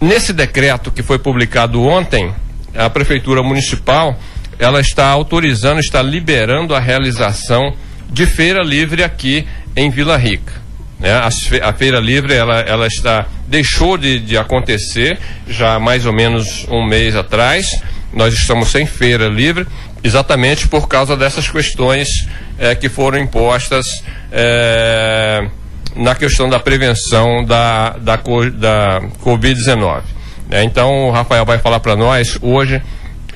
nesse decreto que foi publicado ontem, a prefeitura municipal ela está autorizando, está liberando a realização de feira livre aqui em Vila Rica. Né? A, feira livre ela, ela está deixou de, de acontecer já há mais ou menos um mês atrás. Nós estamos sem feira livre exatamente por causa dessas questões é, que foram impostas é, na questão da prevenção da, da, da Covid-19. É, então, o Rafael vai falar para nós hoje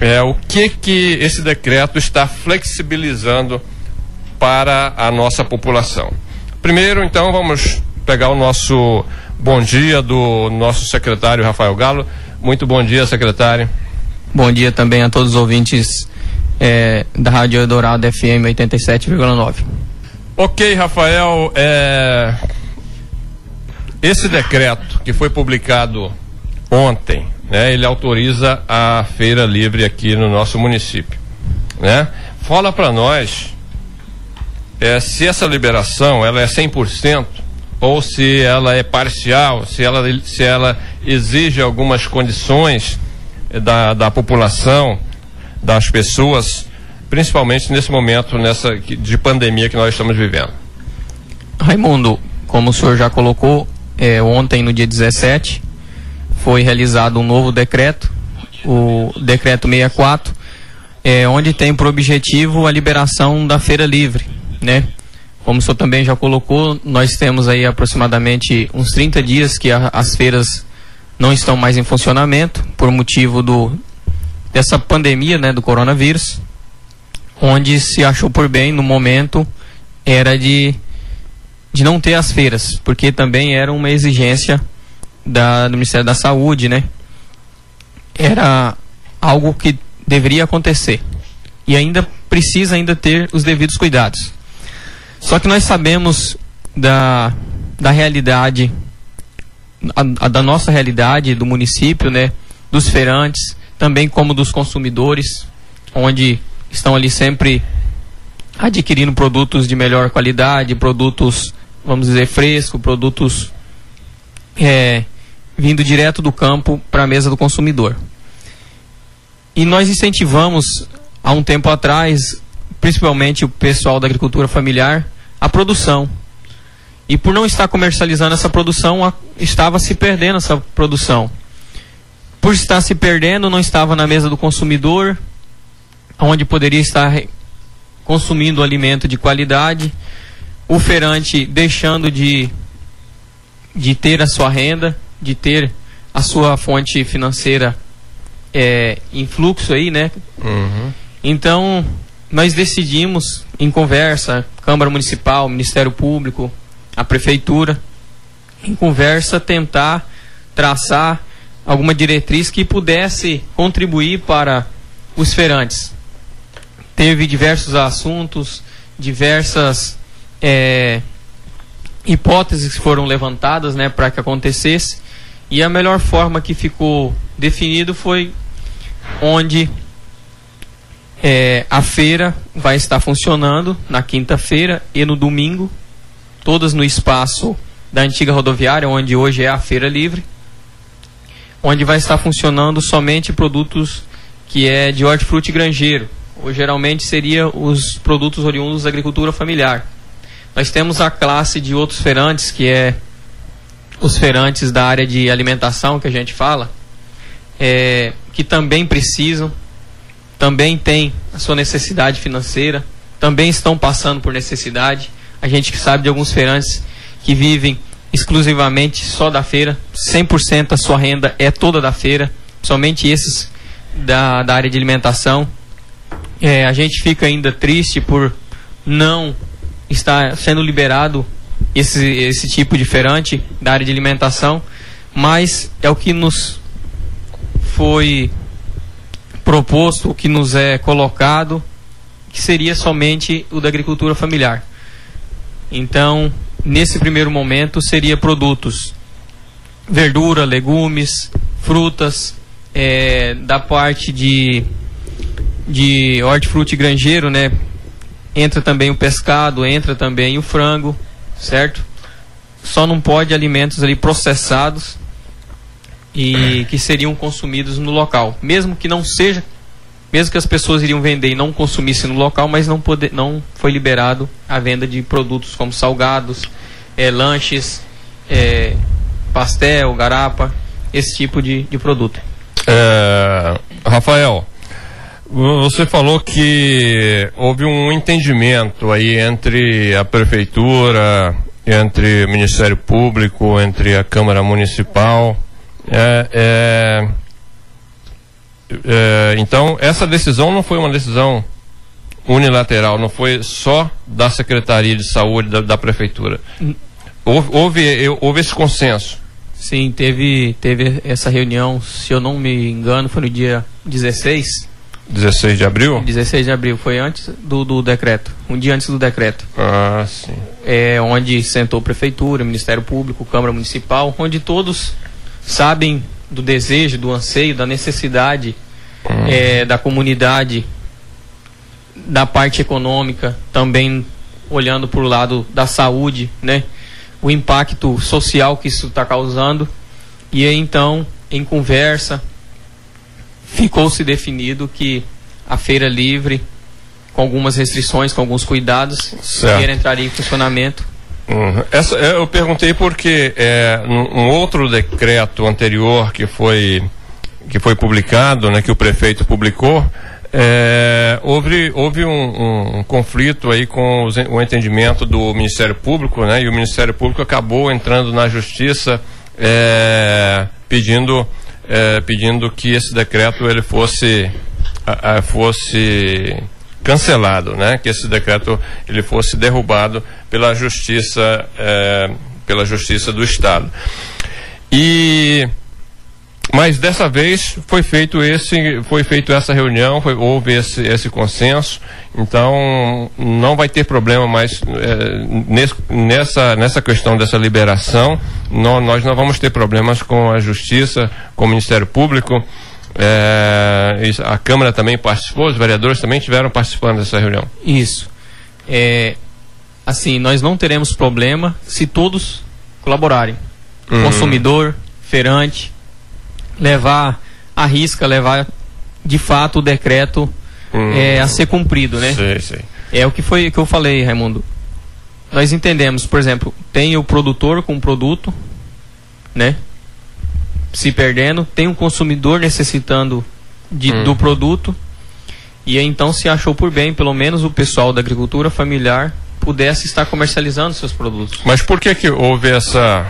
é, o que, que esse decreto está flexibilizando para a nossa população. Primeiro, então, vamos pegar o nosso bom dia do nosso secretário Rafael Galo. Muito bom dia, secretário. Bom dia também a todos os ouvintes é, da Rádio Eldorado FM 87,9. Ok, Rafael. É... Esse decreto que foi publicado ontem, né, ele autoriza a feira livre aqui no nosso município. Né? Fala para nós é, se essa liberação ela é 100% ou se ela é parcial, se ela, se ela exige algumas condições da, da população, das pessoas, principalmente nesse momento nessa, de pandemia que nós estamos vivendo. Raimundo, como o senhor já colocou, é, ontem, no dia 17, foi realizado um novo decreto, o decreto 64, é, onde tem por objetivo a liberação da feira livre, né? Como o senhor também já colocou, nós temos aí aproximadamente uns 30 dias que a, as feiras não estão mais em funcionamento por motivo do dessa pandemia, né, do coronavírus, onde se achou por bem no momento era de de não ter as feiras, porque também era uma exigência da, do Ministério da Saúde, né? Era algo que deveria acontecer e ainda precisa ainda ter os devidos cuidados. Só que nós sabemos da, da realidade, a, a, da nossa realidade do município, né? Dos feirantes, também como dos consumidores, onde estão ali sempre adquirindo produtos de melhor qualidade, produtos vamos dizer, fresco, produtos é, vindo direto do campo para a mesa do consumidor. E nós incentivamos, há um tempo atrás, principalmente o pessoal da agricultura familiar, a produção. E por não estar comercializando essa produção, a, estava se perdendo essa produção. Por estar se perdendo, não estava na mesa do consumidor, onde poderia estar consumindo alimento de qualidade o feirante deixando de, de ter a sua renda, de ter a sua fonte financeira é, em fluxo aí, né? Uhum. Então, nós decidimos, em conversa, Câmara Municipal, Ministério Público, a Prefeitura, em conversa, tentar traçar alguma diretriz que pudesse contribuir para os feirantes. Teve diversos assuntos, diversas é, hipóteses que foram levantadas né, para que acontecesse. E a melhor forma que ficou definido foi onde é, a feira vai estar funcionando na quinta-feira e no domingo, todas no espaço da antiga rodoviária, onde hoje é a Feira Livre, onde vai estar funcionando somente produtos que é de hortifruti granjeiro, geralmente seria os produtos oriundos da agricultura familiar. Nós temos a classe de outros feirantes, que é os feirantes da área de alimentação, que a gente fala, é, que também precisam, também têm a sua necessidade financeira, também estão passando por necessidade. A gente sabe de alguns feirantes que vivem exclusivamente só da feira, 100% a sua renda é toda da feira, somente esses da, da área de alimentação. É, a gente fica ainda triste por não está sendo liberado esse, esse tipo de feirante da área de alimentação, mas é o que nos foi proposto, o que nos é colocado, que seria somente o da agricultura familiar. Então, nesse primeiro momento, seria produtos verdura, legumes, frutas, é, da parte de, de hortifruti granjeiro, né? entra também o pescado, entra também o frango, certo? Só não pode alimentos ali processados e que seriam consumidos no local, mesmo que não seja, mesmo que as pessoas iriam vender e não consumissem no local, mas não, poder, não foi liberado a venda de produtos como salgados, é, lanches, é, pastel, garapa, esse tipo de, de produto. É, Rafael, você falou que houve um entendimento aí entre a prefeitura, entre o Ministério Público, entre a Câmara Municipal. É, é, é, então, essa decisão não foi uma decisão unilateral, não foi só da Secretaria de Saúde da, da Prefeitura. Houve, houve, houve esse consenso. Sim, teve, teve essa reunião, se eu não me engano, foi no dia 16. 16 de abril? 16 de abril, foi antes do, do decreto, um dia antes do decreto. Ah, sim. É onde sentou Prefeitura, Ministério Público, Câmara Municipal, onde todos sabem do desejo, do anseio, da necessidade hum. é, da comunidade, da parte econômica, também olhando para o lado da saúde, né? o impacto social que isso está causando. E aí, então, em conversa, ficou-se definido que a feira livre, com algumas restrições, com alguns cuidados, entraria em funcionamento. Uhum. Essa, eu perguntei porque é, um outro decreto anterior que foi, que foi publicado, né, que o prefeito publicou, é, houve houve um, um, um, conflito aí com os, o entendimento do Ministério Público, né? E o Ministério Público acabou entrando na Justiça é, pedindo é, pedindo que esse decreto ele fosse a, a, fosse cancelado, né? Que esse decreto ele fosse derrubado pela Justiça é, pela Justiça do Estado. E mas dessa vez foi feito esse, foi feito essa reunião, foi, houve esse, esse consenso, então não vai ter problema mais é, nesse, nessa, nessa questão dessa liberação. Não, nós não vamos ter problemas com a Justiça, com o Ministério Público. É, a Câmara também participou, os vereadores também tiveram participando dessa reunião. Isso. É, assim, nós não teremos problema se todos colaborarem. Uhum. Consumidor, feirante, levar a risca, levar de fato o decreto hum. é, a ser cumprido, né? Sim, sim. É o que foi que eu falei, Raimundo. Nós entendemos, por exemplo, tem o produtor com o produto, né? Se perdendo, tem um consumidor necessitando de, hum. do produto, e então se achou por bem, pelo menos o pessoal da agricultura familiar pudesse estar comercializando seus produtos. Mas por que que houve essa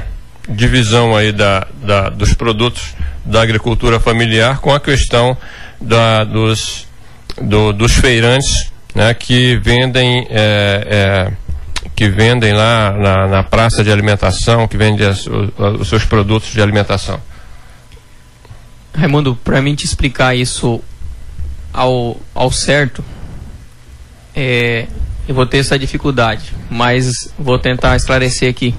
divisão aí da, da dos produtos da agricultura familiar com a questão da, dos, do, dos feirantes né, que vendem é, é, que vendem lá na, na, praça de alimentação, que vendem as, os, os, seus produtos de alimentação. Raimundo, para mim te explicar isso ao, ao certo, é, eu vou ter essa dificuldade, mas vou tentar esclarecer aqui.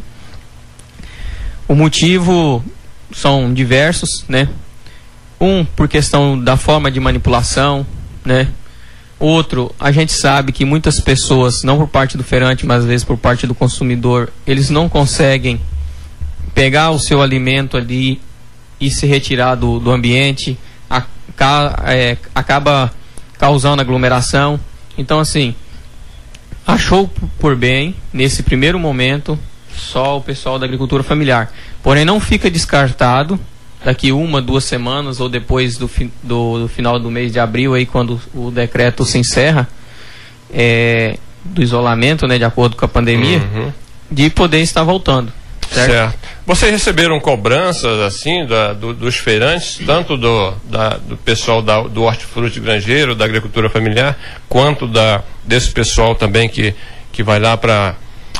O motivo são diversos, né? Um por questão da forma de manipulação, né? Outro, a gente sabe que muitas pessoas, não por parte do feirante, mas às vezes por parte do consumidor, eles não conseguem pegar o seu alimento ali e se retirar do, do ambiente, é, acaba causando aglomeração. Então, assim, achou por bem, nesse primeiro momento, só o pessoal da agricultura familiar. Porém, não fica descartado daqui uma, duas semanas ou depois do, fi, do, do, final do mês de abril, aí quando o decreto se encerra, é, do isolamento, né, de acordo com a pandemia, uhum. de poder estar voltando. Certo? certo. Vocês receberam cobranças assim da, do, dos feirantes, tanto do, da, do pessoal da, do hortifruti granjeiro, da agricultura familiar, quanto da, desse pessoal também que, que vai lá para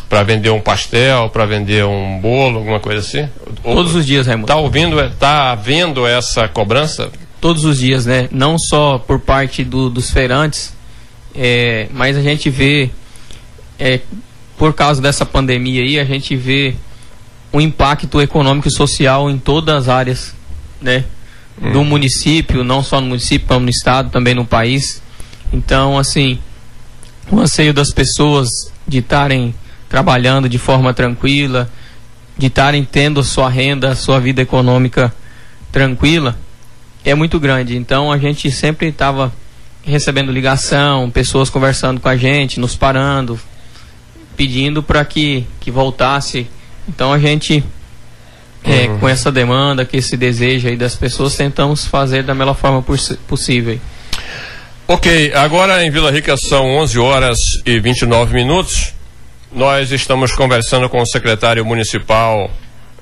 para vender um pastel, para vender um bolo, alguma coisa assim? Todos os dias, Raimundo. Está ouvindo, tá havendo essa cobrança? Todos os dias, né? Não só por parte do, dos feirantes, é, mas a gente vê, é, por causa dessa pandemia aí, a gente vê o impacto econômico e social em todas as áreas, né? Do hum. município, não só no município, como no estado, também no país. Então, assim, o anseio das pessoas de estarem trabalhando de forma tranquila, de estarem tendo sua renda, sua vida econômica tranquila é muito grande. Então a gente sempre estava recebendo ligação, pessoas conversando com a gente, nos parando, pedindo para que, que voltasse. Então a gente, é, uhum. com essa demanda, que esse desejo aí das pessoas, tentamos fazer da melhor forma possível. Ok, agora em Vila Rica são 11 horas e 29 minutos. Nós estamos conversando com o secretário municipal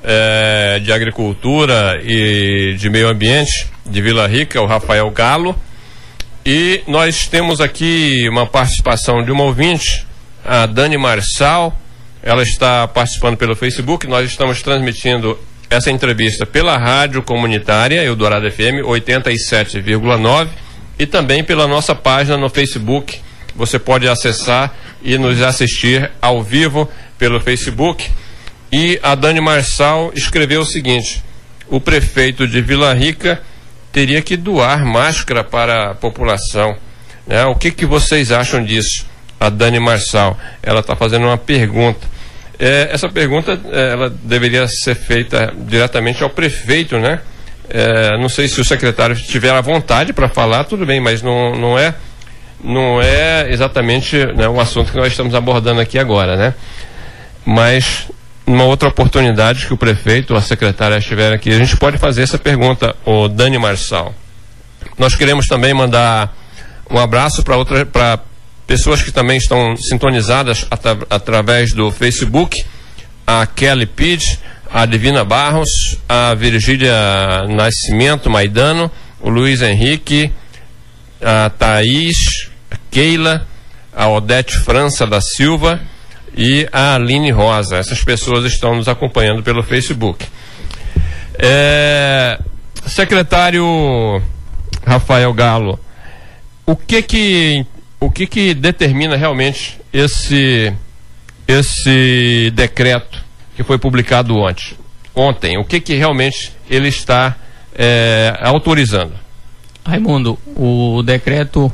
é, de Agricultura e de Meio Ambiente de Vila Rica, o Rafael Galo. E nós temos aqui uma participação de uma ouvinte, a Dani Marçal. Ela está participando pelo Facebook. Nós estamos transmitindo essa entrevista pela rádio comunitária Eldorado FM 87,9 e também pela nossa página no Facebook. Você pode acessar e nos assistir ao vivo pelo Facebook. E a Dani Marçal escreveu o seguinte: o prefeito de Vila Rica teria que doar máscara para a população. Né? O que, que vocês acham disso? A Dani Marçal, ela está fazendo uma pergunta. É, essa pergunta é, ela deveria ser feita diretamente ao prefeito, né? É, não sei se o secretário tiver a vontade para falar, tudo bem, mas não, não é não é exatamente né, o assunto que nós estamos abordando aqui agora, né? Mas numa outra oportunidade que o prefeito ou a secretária estiver aqui, a gente pode fazer essa pergunta, o Dani Marçal. Nós queremos também mandar um abraço para outra para pessoas que também estão sintonizadas atra, através do Facebook, a Kelly Pitt, a Divina Barros, a Virgília Nascimento Maidano, o Luiz Henrique, a Thaís, Keila, a Odete França da Silva, e a Aline Rosa. Essas pessoas estão nos acompanhando pelo Facebook. É, secretário Rafael Galo, o que que o que que determina realmente esse esse decreto que foi publicado ontem? Ontem, o que que realmente ele está é, autorizando? Raimundo, o decreto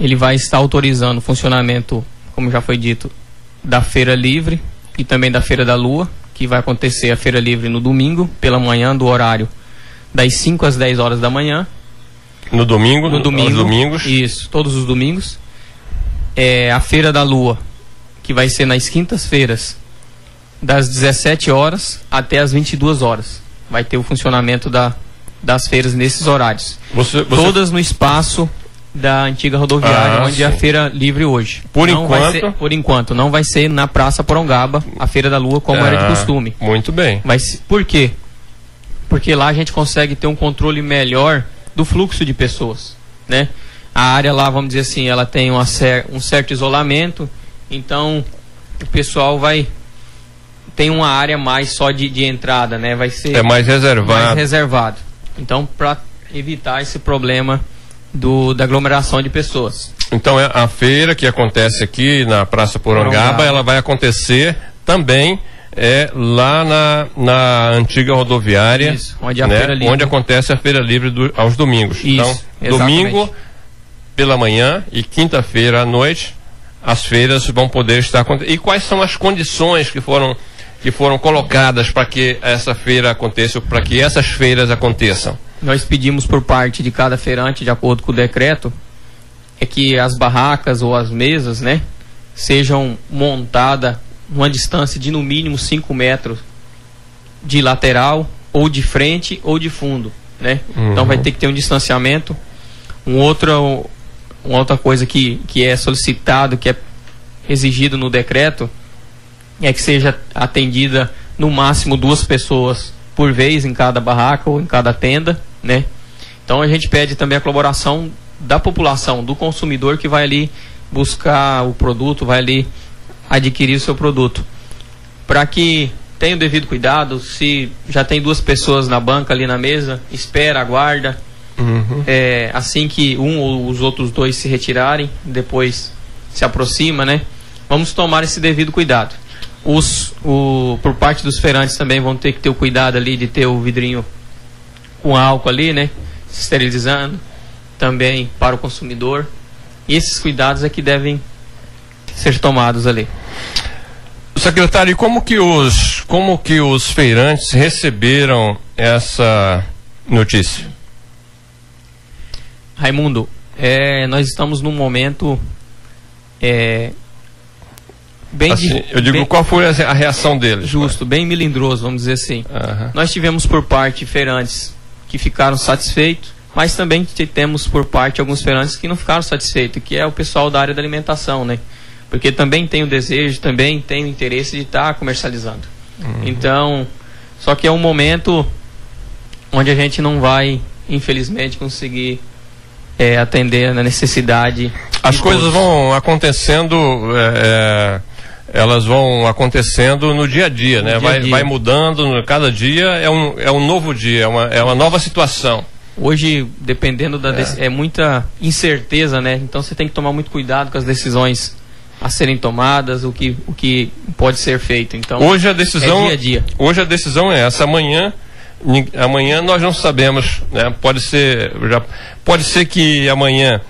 ele vai estar autorizando o funcionamento, como já foi dito, da Feira Livre e também da Feira da Lua, que vai acontecer a Feira Livre no domingo, pela manhã, do horário das 5 às 10 horas da manhã. No domingo? No domingo. domingos? Isso, todos os domingos. É a Feira da Lua, que vai ser nas quintas-feiras, das 17 horas até as 22 horas. Vai ter o funcionamento da, das feiras nesses horários. Você, você... Todas no espaço da antiga rodoviária, ah, onde sim. é a feira livre hoje. Por não enquanto? Ser, por enquanto, não vai ser na Praça Porongaba, a Feira da Lua, como ah, era de ah, costume. Muito bem. Mas por quê? Porque lá a gente consegue ter um controle melhor do fluxo de pessoas, né? A área lá, vamos dizer assim, ela tem uma um certo isolamento, então o pessoal vai tem uma área mais só de, de entrada, né? Vai ser é mais reservado. Mais reservado. Então, para evitar esse problema do, da aglomeração de pessoas. Então é a feira que acontece aqui na Praça Porongaba, ela vai acontecer também é lá na, na antiga rodoviária, Isso, onde, né, onde acontece a feira livre do, aos domingos. Isso, então, exatamente. domingo pela manhã e quinta-feira à noite, as feiras vão poder estar acontecendo. E quais são as condições que foram que foram colocadas para que essa feira aconteça, para que essas feiras aconteçam? Nós pedimos por parte de cada feirante, de acordo com o decreto, é que as barracas ou as mesas, né, sejam montadas numa distância de no mínimo 5 metros de lateral, ou de frente, ou de fundo, né? Uhum. Então vai ter que ter um distanciamento. Um outro, uma outra coisa que, que é solicitado, que é exigido no decreto, é que seja atendida no máximo duas pessoas por vez em cada barraca ou em cada tenda, né? Então a gente pede também a colaboração da população, do consumidor que vai ali buscar o produto, vai ali adquirir o seu produto. Para que tenha o devido cuidado, se já tem duas pessoas na banca ali na mesa, espera, aguarda. Uhum. É, assim que um ou os outros dois se retirarem, depois se aproxima, né? Vamos tomar esse devido cuidado. Os, o, por parte dos feirantes também vão ter que ter o cuidado ali de ter o vidrinho com álcool ali, né? Se esterilizando. Também para o consumidor. E esses cuidados é que devem ser tomados ali. Secretário, como que os como que os feirantes receberam essa notícia. Raimundo, é, nós estamos num momento é, bem assim, de, eu digo bem, qual foi a reação deles justo bem melindroso vamos dizer assim uhum. nós tivemos por parte feirantes que ficaram satisfeitos mas também temos por parte alguns feirantes que não ficaram satisfeitos que é o pessoal da área da alimentação né porque também tem o desejo também tem o interesse de estar tá comercializando uhum. então só que é um momento onde a gente não vai infelizmente conseguir é, atender na necessidade. As coisas todos. vão acontecendo, é, elas vão acontecendo no dia a dia, né? Dia vai, dia. vai mudando, cada dia é um, é um novo dia, é uma, é uma nova situação. Hoje, dependendo da. É. é muita incerteza, né? Então você tem que tomar muito cuidado com as decisões a serem tomadas, o que, o que pode ser feito. Então, hoje a decisão, é dia a dia. Hoje a decisão é essa. Amanhã amanhã nós não sabemos, né? Pode ser, já, pode ser que amanhã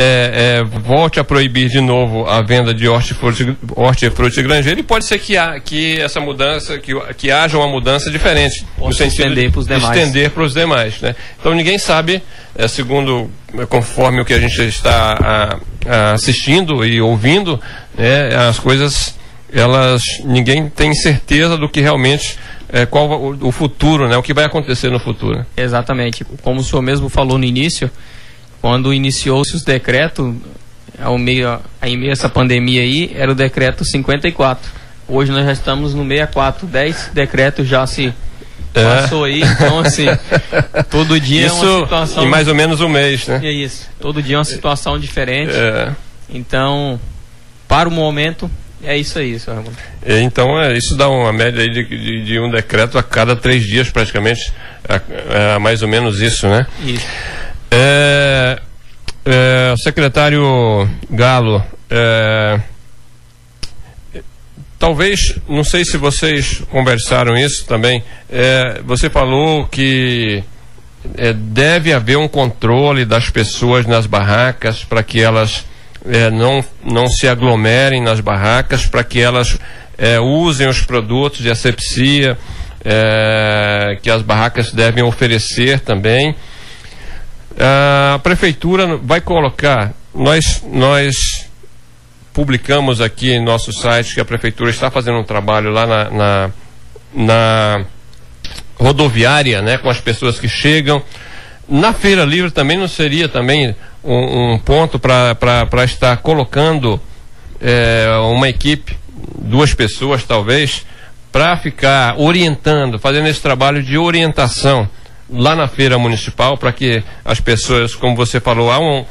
é, é, volte a proibir de novo a venda de hortifruti, hortifruti granjeiro e pode ser que, há, que essa mudança, que, que haja uma mudança diferente no sentido estender de, de estender para os demais. Né? Então ninguém sabe, é, segundo, conforme o que a gente está a, a assistindo e ouvindo, né, as coisas, elas, ninguém tem certeza do que realmente é, qual o, o, futuro, né? O que vai acontecer no futuro. Exatamente. Como o senhor mesmo falou no início, quando iniciou-se os decretos, ao meio, em meio a essa pandemia aí, era o decreto 54. Hoje nós já estamos no 64. 10 decretos já se é. passou aí, então assim, todo dia isso é uma situação. Em mais ou menos um mês, né? É isso. Todo dia é uma situação diferente. É. Então, para o momento, é isso aí, senhor Raimundo. É, então, é, isso dá uma média de, de, de, um decreto a cada três dias, praticamente, é, é mais ou menos isso, né? Isso. É, é, secretário Galo, é, talvez, não sei se vocês conversaram isso também, você falou que deve haver um controle das pessoas nas barracas para que elas é, não, não se aglomerem nas barracas, para que elas é, usem os produtos de asepsia é, que as barracas devem oferecer também. A prefeitura vai colocar, nós, nós publicamos aqui em nosso site que a prefeitura está fazendo um trabalho lá na, na, na rodoviária, né, com as pessoas que chegam. Na Feira Livre também não seria também um, um ponto para estar colocando é, uma equipe, duas pessoas talvez, para ficar orientando, fazendo esse trabalho de orientação lá na feira municipal, para que as pessoas, como você falou, há, um,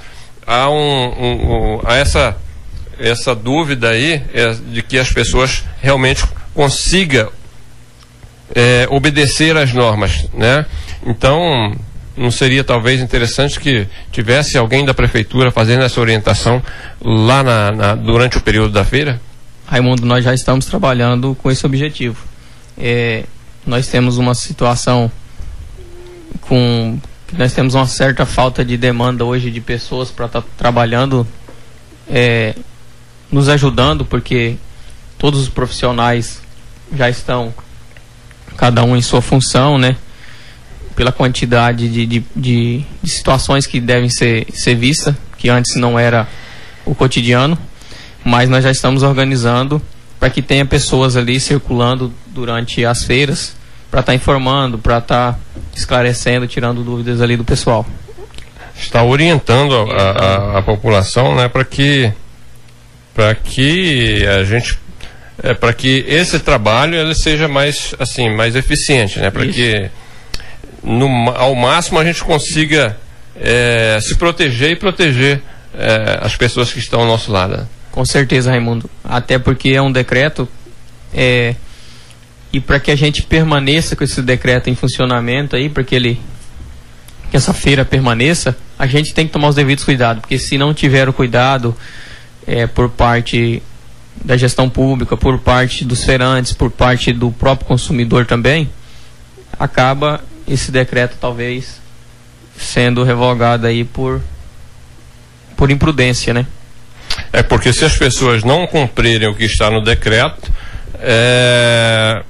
há, um, um, há essa, essa dúvida aí é, de que as pessoas realmente consigam é, obedecer às normas, né? Então, não seria talvez interessante que tivesse alguém da prefeitura fazendo essa orientação lá na, na, durante o período da feira? Raimundo, nós já estamos trabalhando com esse objetivo. É, nós temos uma situação com nós temos uma certa falta de demanda hoje de pessoas para estar tá trabalhando, é, nos ajudando, porque todos os profissionais já estão cada um em sua função, né? pela quantidade de, de, de, de situações que devem ser, ser vistas, que antes não era o cotidiano, mas nós já estamos organizando para que tenha pessoas ali circulando durante as feiras para estar tá informando, para estar tá esclarecendo, tirando dúvidas ali do pessoal. Está orientando a, a, a população, né, para que para que a gente é, para que esse trabalho ele seja mais assim mais eficiente, né, para que no, ao máximo a gente consiga é, se proteger e proteger é, as pessoas que estão ao nosso lado. Com certeza, Raimundo. Até porque é um decreto é, e para que a gente permaneça com esse decreto em funcionamento aí, para que ele que essa feira permaneça, a gente tem que tomar os devidos cuidados, porque se não tiver o cuidado é, por parte da gestão pública, por parte dos feirantes, por parte do próprio consumidor também, acaba esse decreto talvez sendo revogado aí por por imprudência, né? É porque se as pessoas não cumprirem o que está no decreto, é,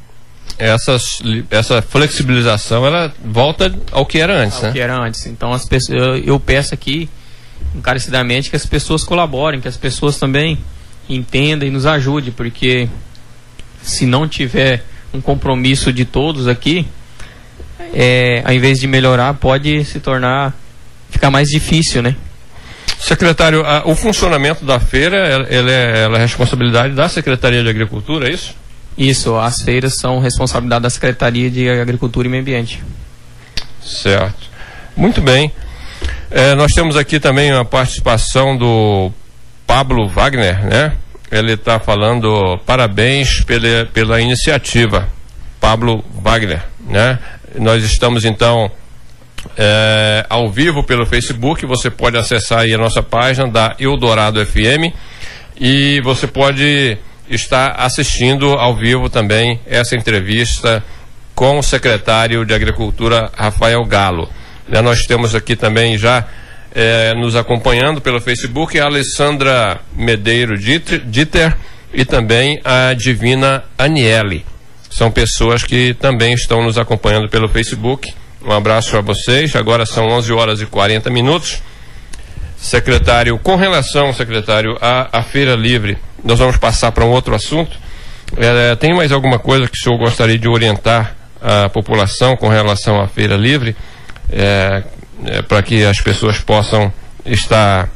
essas, essa flexibilização ela volta ao que era antes, ao né? que era antes. Então as pessoas, eu, eu peço aqui encarecidamente que as pessoas colaborem, que as pessoas também entendam e nos ajudem, porque se não tiver um compromisso de todos aqui, é, ao invés de melhorar, pode se tornar ficar mais difícil, né? Secretário, a, o funcionamento da feira ela, ela é, ela é responsabilidade da Secretaria de Agricultura, é isso? Isso, as feiras são responsabilidade da Secretaria de Agricultura e Meio Ambiente. Certo. Muito bem. É, nós temos aqui também a participação do Pablo Wagner, né? Ele está falando parabéns pela, pela iniciativa. Pablo Wagner, né? Nós estamos então é, ao vivo pelo Facebook. Você pode acessar aí a nossa página da Eldorado FM e você pode estar assistindo ao vivo também essa entrevista com o secretário de Agricultura Rafael Galo. Né, nós temos aqui também já é, nos acompanhando pelo Facebook a Alessandra Medeiro Dieter e também a Divina Aniele. São pessoas que também estão nos acompanhando pelo Facebook. Um abraço a vocês. Agora são 11 horas e 40 minutos. Secretário, com relação, secretário, à, à Feira Livre, nós vamos passar para um outro assunto. É, tem mais alguma coisa que o senhor gostaria de orientar a população com relação à Feira Livre? É, é, para que as pessoas possam estar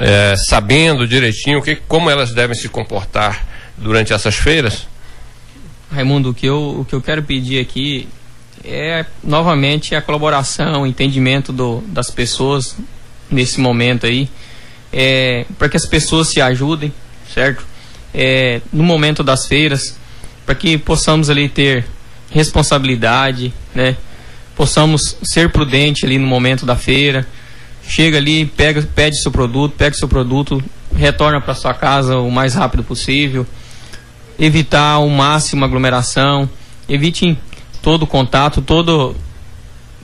é, sabendo direitinho que, como elas devem se comportar durante essas feiras? Raimundo, o que eu, o que eu quero pedir aqui é novamente a colaboração, o entendimento do, das pessoas nesse momento aí, é, para que as pessoas se ajudem, certo? É, no momento das feiras, para que possamos ali ter responsabilidade, né? Possamos ser prudente ali no momento da feira. Chega ali, pega, pede seu produto, pega seu produto, retorna para sua casa o mais rápido possível. Evitar ao máximo aglomeração, evite todo contato, todo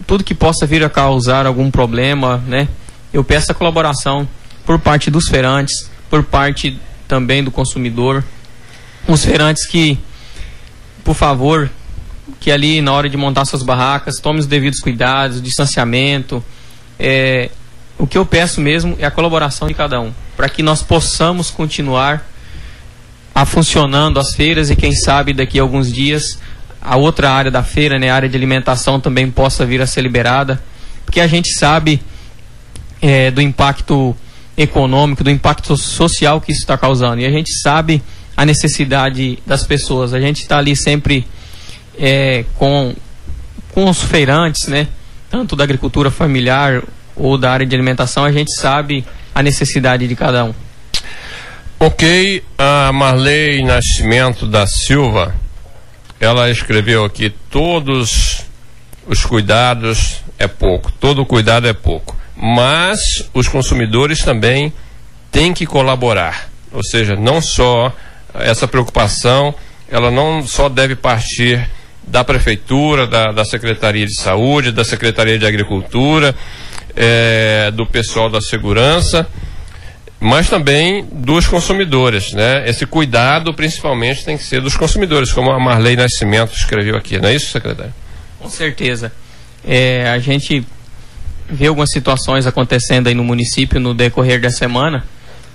tudo que possa vir a causar algum problema, né? Eu peço a colaboração por parte dos feirantes, por parte também do consumidor. Os feirantes que, por favor, que ali na hora de montar suas barracas, tome os devidos cuidados, distanciamento. É, o que eu peço mesmo é a colaboração de cada um, para que nós possamos continuar a funcionando as feiras e quem sabe daqui a alguns dias a outra área da feira, né, a área de alimentação também possa vir a ser liberada, porque a gente sabe é, do impacto econômico, do impacto social que isso está causando. E a gente sabe a necessidade das pessoas. A gente está ali sempre é, com, com os feirantes, né? Tanto da agricultura familiar ou da área de alimentação, a gente sabe a necessidade de cada um. Ok, a Marley Nascimento da Silva, ela escreveu aqui: todos os cuidados é pouco, todo cuidado é pouco mas os consumidores também têm que colaborar. Ou seja, não só essa preocupação, ela não só deve partir da prefeitura, da, da Secretaria de Saúde, da Secretaria de Agricultura, é, do pessoal da segurança, mas também dos consumidores, né? Esse cuidado, principalmente, tem que ser dos consumidores, como a Marley Nascimento escreveu aqui, não é isso, secretário? Com certeza. É, a gente vê algumas situações acontecendo aí no município no decorrer da semana,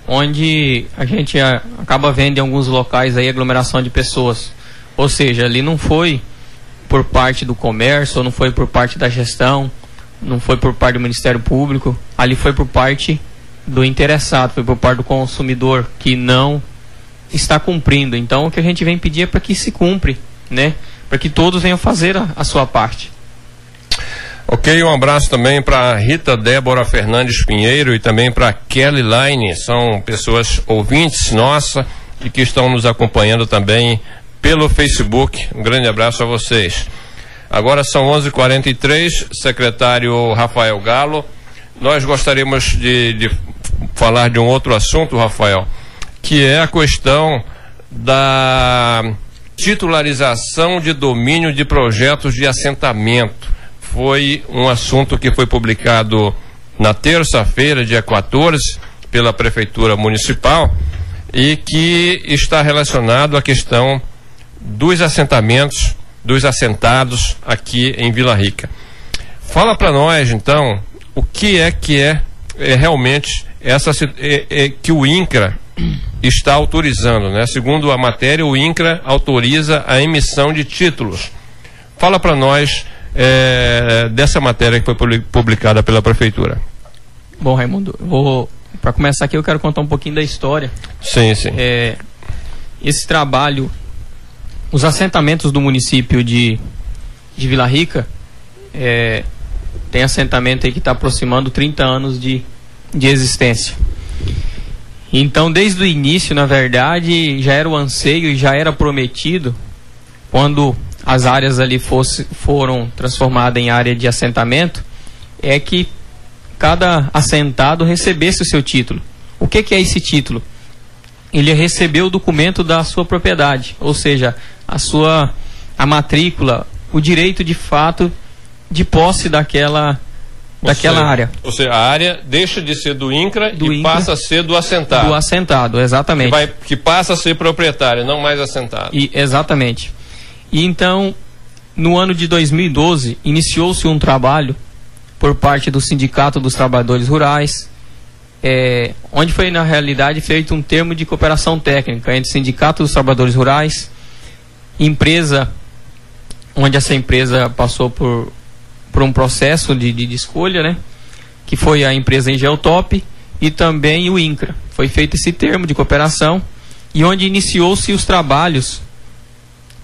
onde a gente a, acaba vendo em alguns locais aí aglomeração de pessoas. Ou seja, ali não foi por parte do comércio, não foi por parte da gestão, não foi por parte do Ministério Público, ali foi por parte do interessado, foi por parte do consumidor que não está cumprindo. Então o que a gente vem pedir é para que se cumpre, né? Para que todos venham fazer a, a sua parte. Ok, um abraço também para Rita Débora Fernandes Pinheiro e também para Kelly Line, são pessoas ouvintes nossa e que estão nos acompanhando também pelo Facebook. Um grande abraço a vocês. Agora são 11:43, secretário Rafael Galo. Nós gostaríamos de, de falar de um outro assunto, Rafael, que é a questão da titularização de domínio de projetos de assentamento foi um assunto que foi publicado na terça-feira, dia 14, pela Prefeitura Municipal e que está relacionado à questão dos assentamentos dos assentados aqui em Vila Rica. Fala para nós, então, o que é que é, é realmente essa é, é, que o INCRA está autorizando, né? Segundo a matéria, o INCRA autoriza a emissão de títulos. Fala para nós é, dessa matéria que foi publicada pela prefeitura. Bom, Raimundo, vou para começar aqui eu quero contar um pouquinho da história. Sim, sim. É, esse trabalho, os assentamentos do município de, de Vila Rica, é, tem assentamento aí que está aproximando 30 anos de, de existência. Então, desde o início, na verdade, já era o anseio e já era prometido, quando as áreas ali fosse, foram transformadas em área de assentamento, é que cada assentado recebesse o seu título. O que, que é esse título? Ele recebeu o documento da sua propriedade, ou seja, a sua a matrícula, o direito de fato de posse daquela daquela seja, área. Ou seja, a área deixa de ser do INCRA do e INCRA, passa a ser do assentado. Do assentado, exatamente. Que, vai, que passa a ser proprietário, não mais assentado. E, exatamente. E então, no ano de 2012, iniciou-se um trabalho por parte do Sindicato dos Trabalhadores Rurais, é, onde foi, na realidade, feito um termo de cooperação técnica entre Sindicato dos Trabalhadores Rurais, empresa, onde essa empresa passou por por um processo de, de, de escolha, né? Que foi a empresa Engeltop e também o INCRA. Foi feito esse termo de cooperação e onde iniciou-se os trabalhos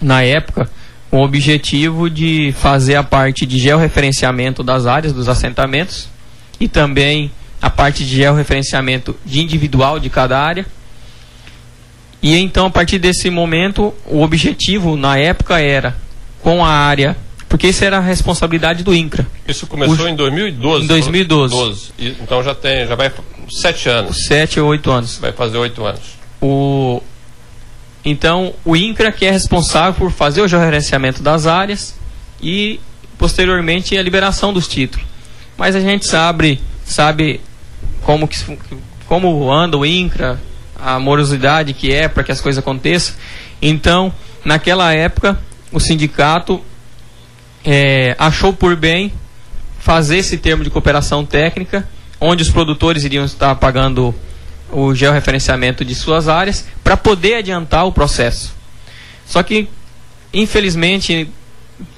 na época com o objetivo de fazer a parte de georreferenciamento das áreas dos assentamentos e também a parte de georreferenciamento de individual de cada área. E então, a partir desse momento, o objetivo na época era, com a área porque isso era a responsabilidade do INCRA. Isso começou o, em 2012? Em 2012. 12. Então já tem, já vai sete anos. Sete ou oito anos. Vai fazer oito anos. O, então, o INCRA que é responsável por fazer o gerenciamento das áreas e, posteriormente, a liberação dos títulos. Mas a gente sabe, sabe como, que, como anda o INCRA, a morosidade que é para que as coisas aconteçam. Então, naquela época, o sindicato é, achou por bem fazer esse termo de cooperação técnica, onde os produtores iriam estar pagando o georreferenciamento de suas áreas, para poder adiantar o processo. Só que, infelizmente,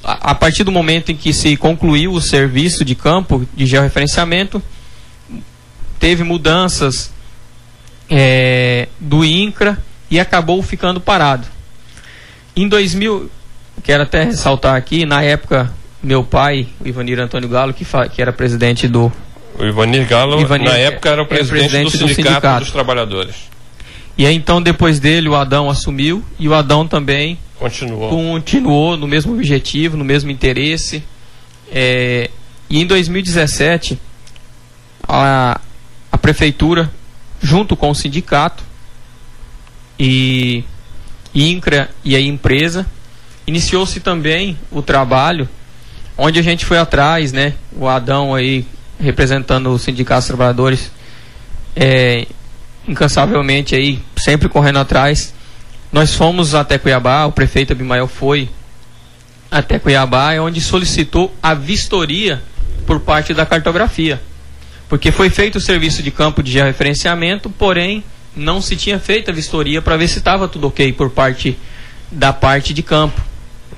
a, partir do momento em que se concluiu o serviço de campo de georreferenciamento, teve mudanças é, do INCRA e acabou ficando parado. Em 2000, Quero até ressaltar aqui, na época, meu pai, o Ivanir Antônio Galo, que, que era presidente do. O Ivanir Galo, Ivanir, na época, era o presidente, presidente do, sindicato do, sindicato dos Trabalhadores. E aí, então, depois dele, o Adão assumiu e o Adão também continuou, continuou no mesmo objetivo, no mesmo interesse. É, e em 2017, a, a prefeitura, junto com o sindicato, e INCRA e a empresa, Iniciou-se também o trabalho onde a gente foi atrás, né? O Adão aí representando o Sindicato dos Trabalhadores é, incansavelmente aí, sempre correndo atrás. Nós fomos até Cuiabá, o prefeito Abimael foi até Cuiabá, onde solicitou a vistoria por parte da cartografia. Porque foi feito o serviço de campo de georreferenciamento, porém não se tinha feito a vistoria para ver se estava tudo ok por parte da parte de campo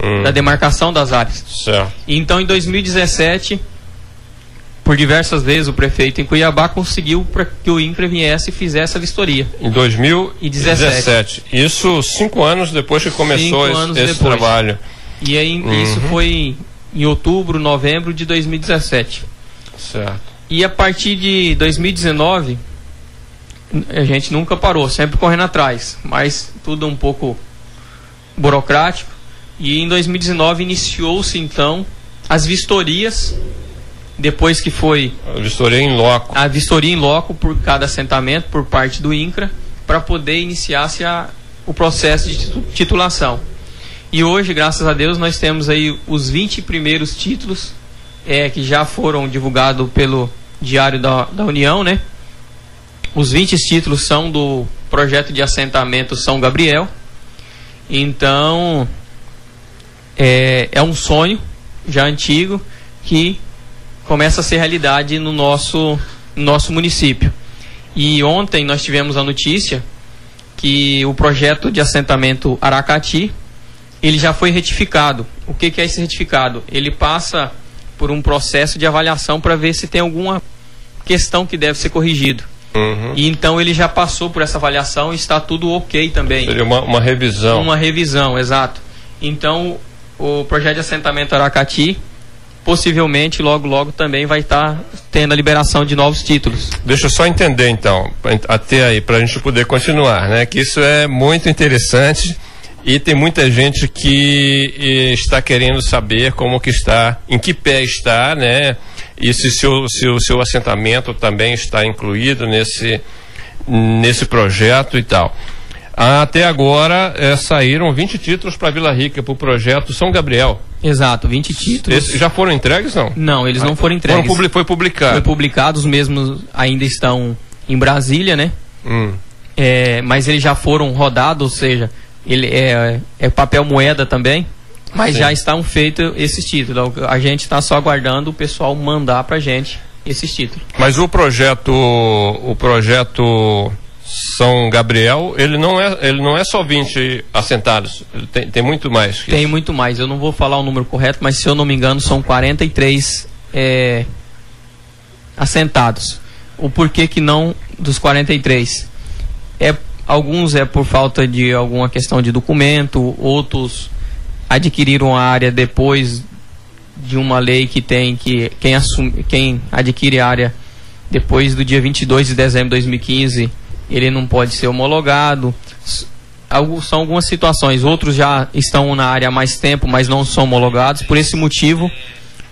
hum. da demarcação das áreas. Certo. Então, em 2017, por diversas vezes, o prefeito em Cuiabá conseguiu para que o INCRA viesse e fizesse a vistoria. Em 2017. Isso cinco anos depois que começou esse, esse trabalho. E aí, uhum. isso foi em outubro, novembro de 2017. Certo. E a partir de 2019, a gente nunca parou, sempre correndo atrás, mas tudo um pouco burocrático. E em 2019 iniciou-se então as vistorias, depois que foi. A vistoria em loco. A vistoria em loco por cada assentamento, por parte do INCRA, para poder iniciar-se o processo de titulação. E hoje, graças a Deus, nós temos aí os 20 primeiros títulos é, que já foram divulgados pelo Diário da, da União, né? Os 20 títulos são do projeto de assentamento São Gabriel. Então, é, é um sonho já antigo que começa a ser realidade no nosso, nosso município. E ontem nós tivemos a notícia que o projeto de assentamento Aracati ele já foi retificado. O que, que é esse retificado? Ele passa por um processo de avaliação para ver se tem alguma questão que deve ser corrigido. Uhum. E então ele já passou por essa avaliação e está tudo ok também. Seria uma, uma revisão. Uma revisão, exato. Então o projeto de assentamento Aracati possivelmente logo logo também vai estar tá tendo a liberação de novos títulos. Deixa eu só entender então, até aí para a gente poder continuar, né? Que isso é muito interessante e tem muita gente que está querendo saber como que está, em que pé está, né? E se, se, o, se o seu assentamento também está incluído nesse nesse projeto e tal. Até agora é, saíram 20 títulos para Vila Rica para o projeto São Gabriel. Exato, 20 títulos. Esses já foram entregues, não? Não, eles ah, não foram entregues. Foram, foi publicado. Foi publicado, os mesmos ainda estão em Brasília, né? Hum. É, mas eles já foram rodados, ou seja, ele é, é papel moeda também, mas Sim. já estão feitos esses títulos. A gente está só aguardando o pessoal mandar para gente esses títulos. Mas o projeto, o projeto são Gabriel, ele não é, ele não é só 20 assentados, tem, tem muito mais. Tem isso. muito mais. Eu não vou falar o número correto, mas se eu não me engano, são 43 é, assentados. O porquê que não dos 43? É, alguns é por falta de alguma questão de documento, outros adquiriram a área depois de uma lei que tem que quem, assume, quem adquire a área depois do dia 22 de dezembro de 2015 ele não pode ser homologado. São algumas situações. Outros já estão na área há mais tempo, mas não são homologados. Por esse motivo,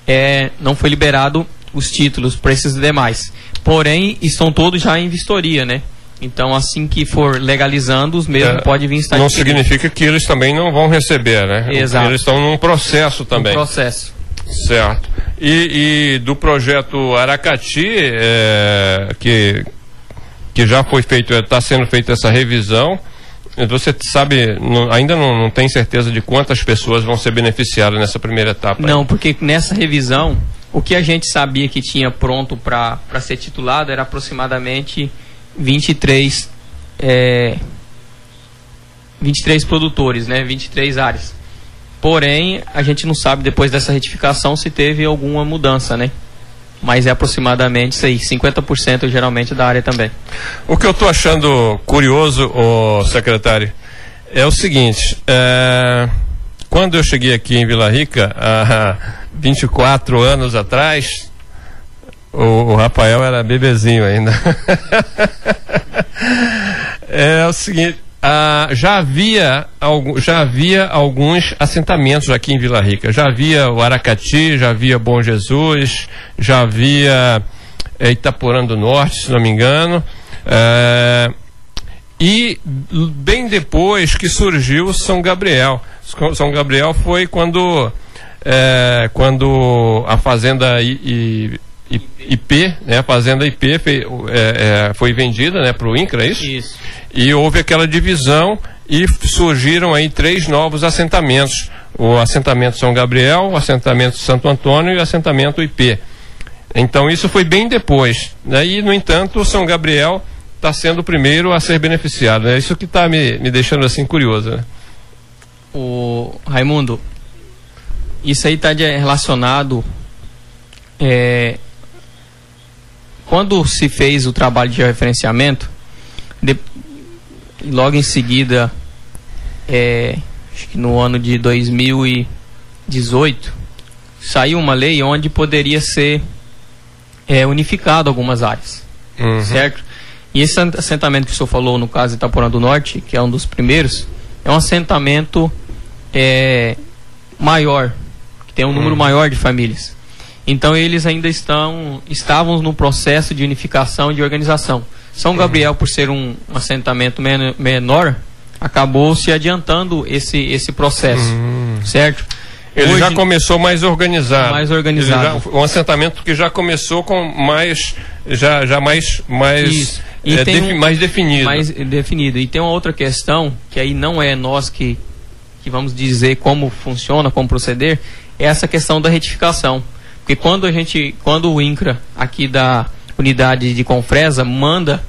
é, não foi liberado os títulos para esses demais. Porém, estão todos já em vistoria, né? Então, assim que for legalizando, os mesmos é, pode vir estar Não significa que eles também não vão receber, né? Exato. Eles estão num processo também. Um processo. Certo. E, e do projeto Aracati, é, que que já foi feito, está sendo feita essa revisão. Você sabe, não, ainda não, não, tem certeza de quantas pessoas vão ser beneficiadas nessa primeira etapa? Não, aí. porque nessa revisão, o que a gente sabia que tinha pronto para ser titulado era aproximadamente 23, é, 23 produtores, né, 23 áreas. Porém, a gente não sabe depois dessa retificação se teve alguma mudança, né? Mas é aproximadamente isso aí, 50% geralmente da área também. O que eu estou achando curioso, o secretário, é o seguinte, é, quando eu cheguei aqui em Vila Rica, há 24 anos atrás, o, o Rafael era bebezinho ainda. é o seguinte, ah, já havia já havia alguns assentamentos aqui em Vila Rica. Já havia o Aracati, já havia Bom Jesus, já havia é, Itaporã do Norte, se não me engano. É, e bem depois que surgiu São Gabriel. São Gabriel foi quando é, quando a fazenda I, I, IP, né, a fazenda IP foi, é, é, foi vendida né, para o INCRA, é isso? Isso e houve aquela divisão e surgiram aí três novos assentamentos: o assentamento São Gabriel, o assentamento Santo Antônio e o assentamento IP. Então isso foi bem depois. Né? E, no entanto, o São Gabriel está sendo o primeiro a ser beneficiado. É né? isso que está me, me deixando assim curioso. Né? O Raimundo, isso aí está relacionado. É, quando se fez o trabalho de referenciamento, de, logo em seguida, é, acho que no ano de 2018, saiu uma lei onde poderia ser é, unificado algumas áreas, uhum. certo? E esse assentamento que o senhor falou, no caso de Itaporã do Norte, que é um dos primeiros, é um assentamento é, maior, que tem um número uhum. maior de famílias. Então eles ainda estão, estavam no processo de unificação e de organização. São Gabriel, por ser um assentamento menor, acabou se adiantando esse, esse processo, hum. certo? Ele Hoje, já começou mais organizado. Mais organizado. Já, um assentamento que já começou com mais, já, já mais, mais, é, defi, um, mais definido. Mais definido. E tem uma outra questão que aí não é nós que que vamos dizer como funciona, como proceder, é essa questão da retificação. Porque quando a gente, quando o INCRA aqui da unidade de Confresa manda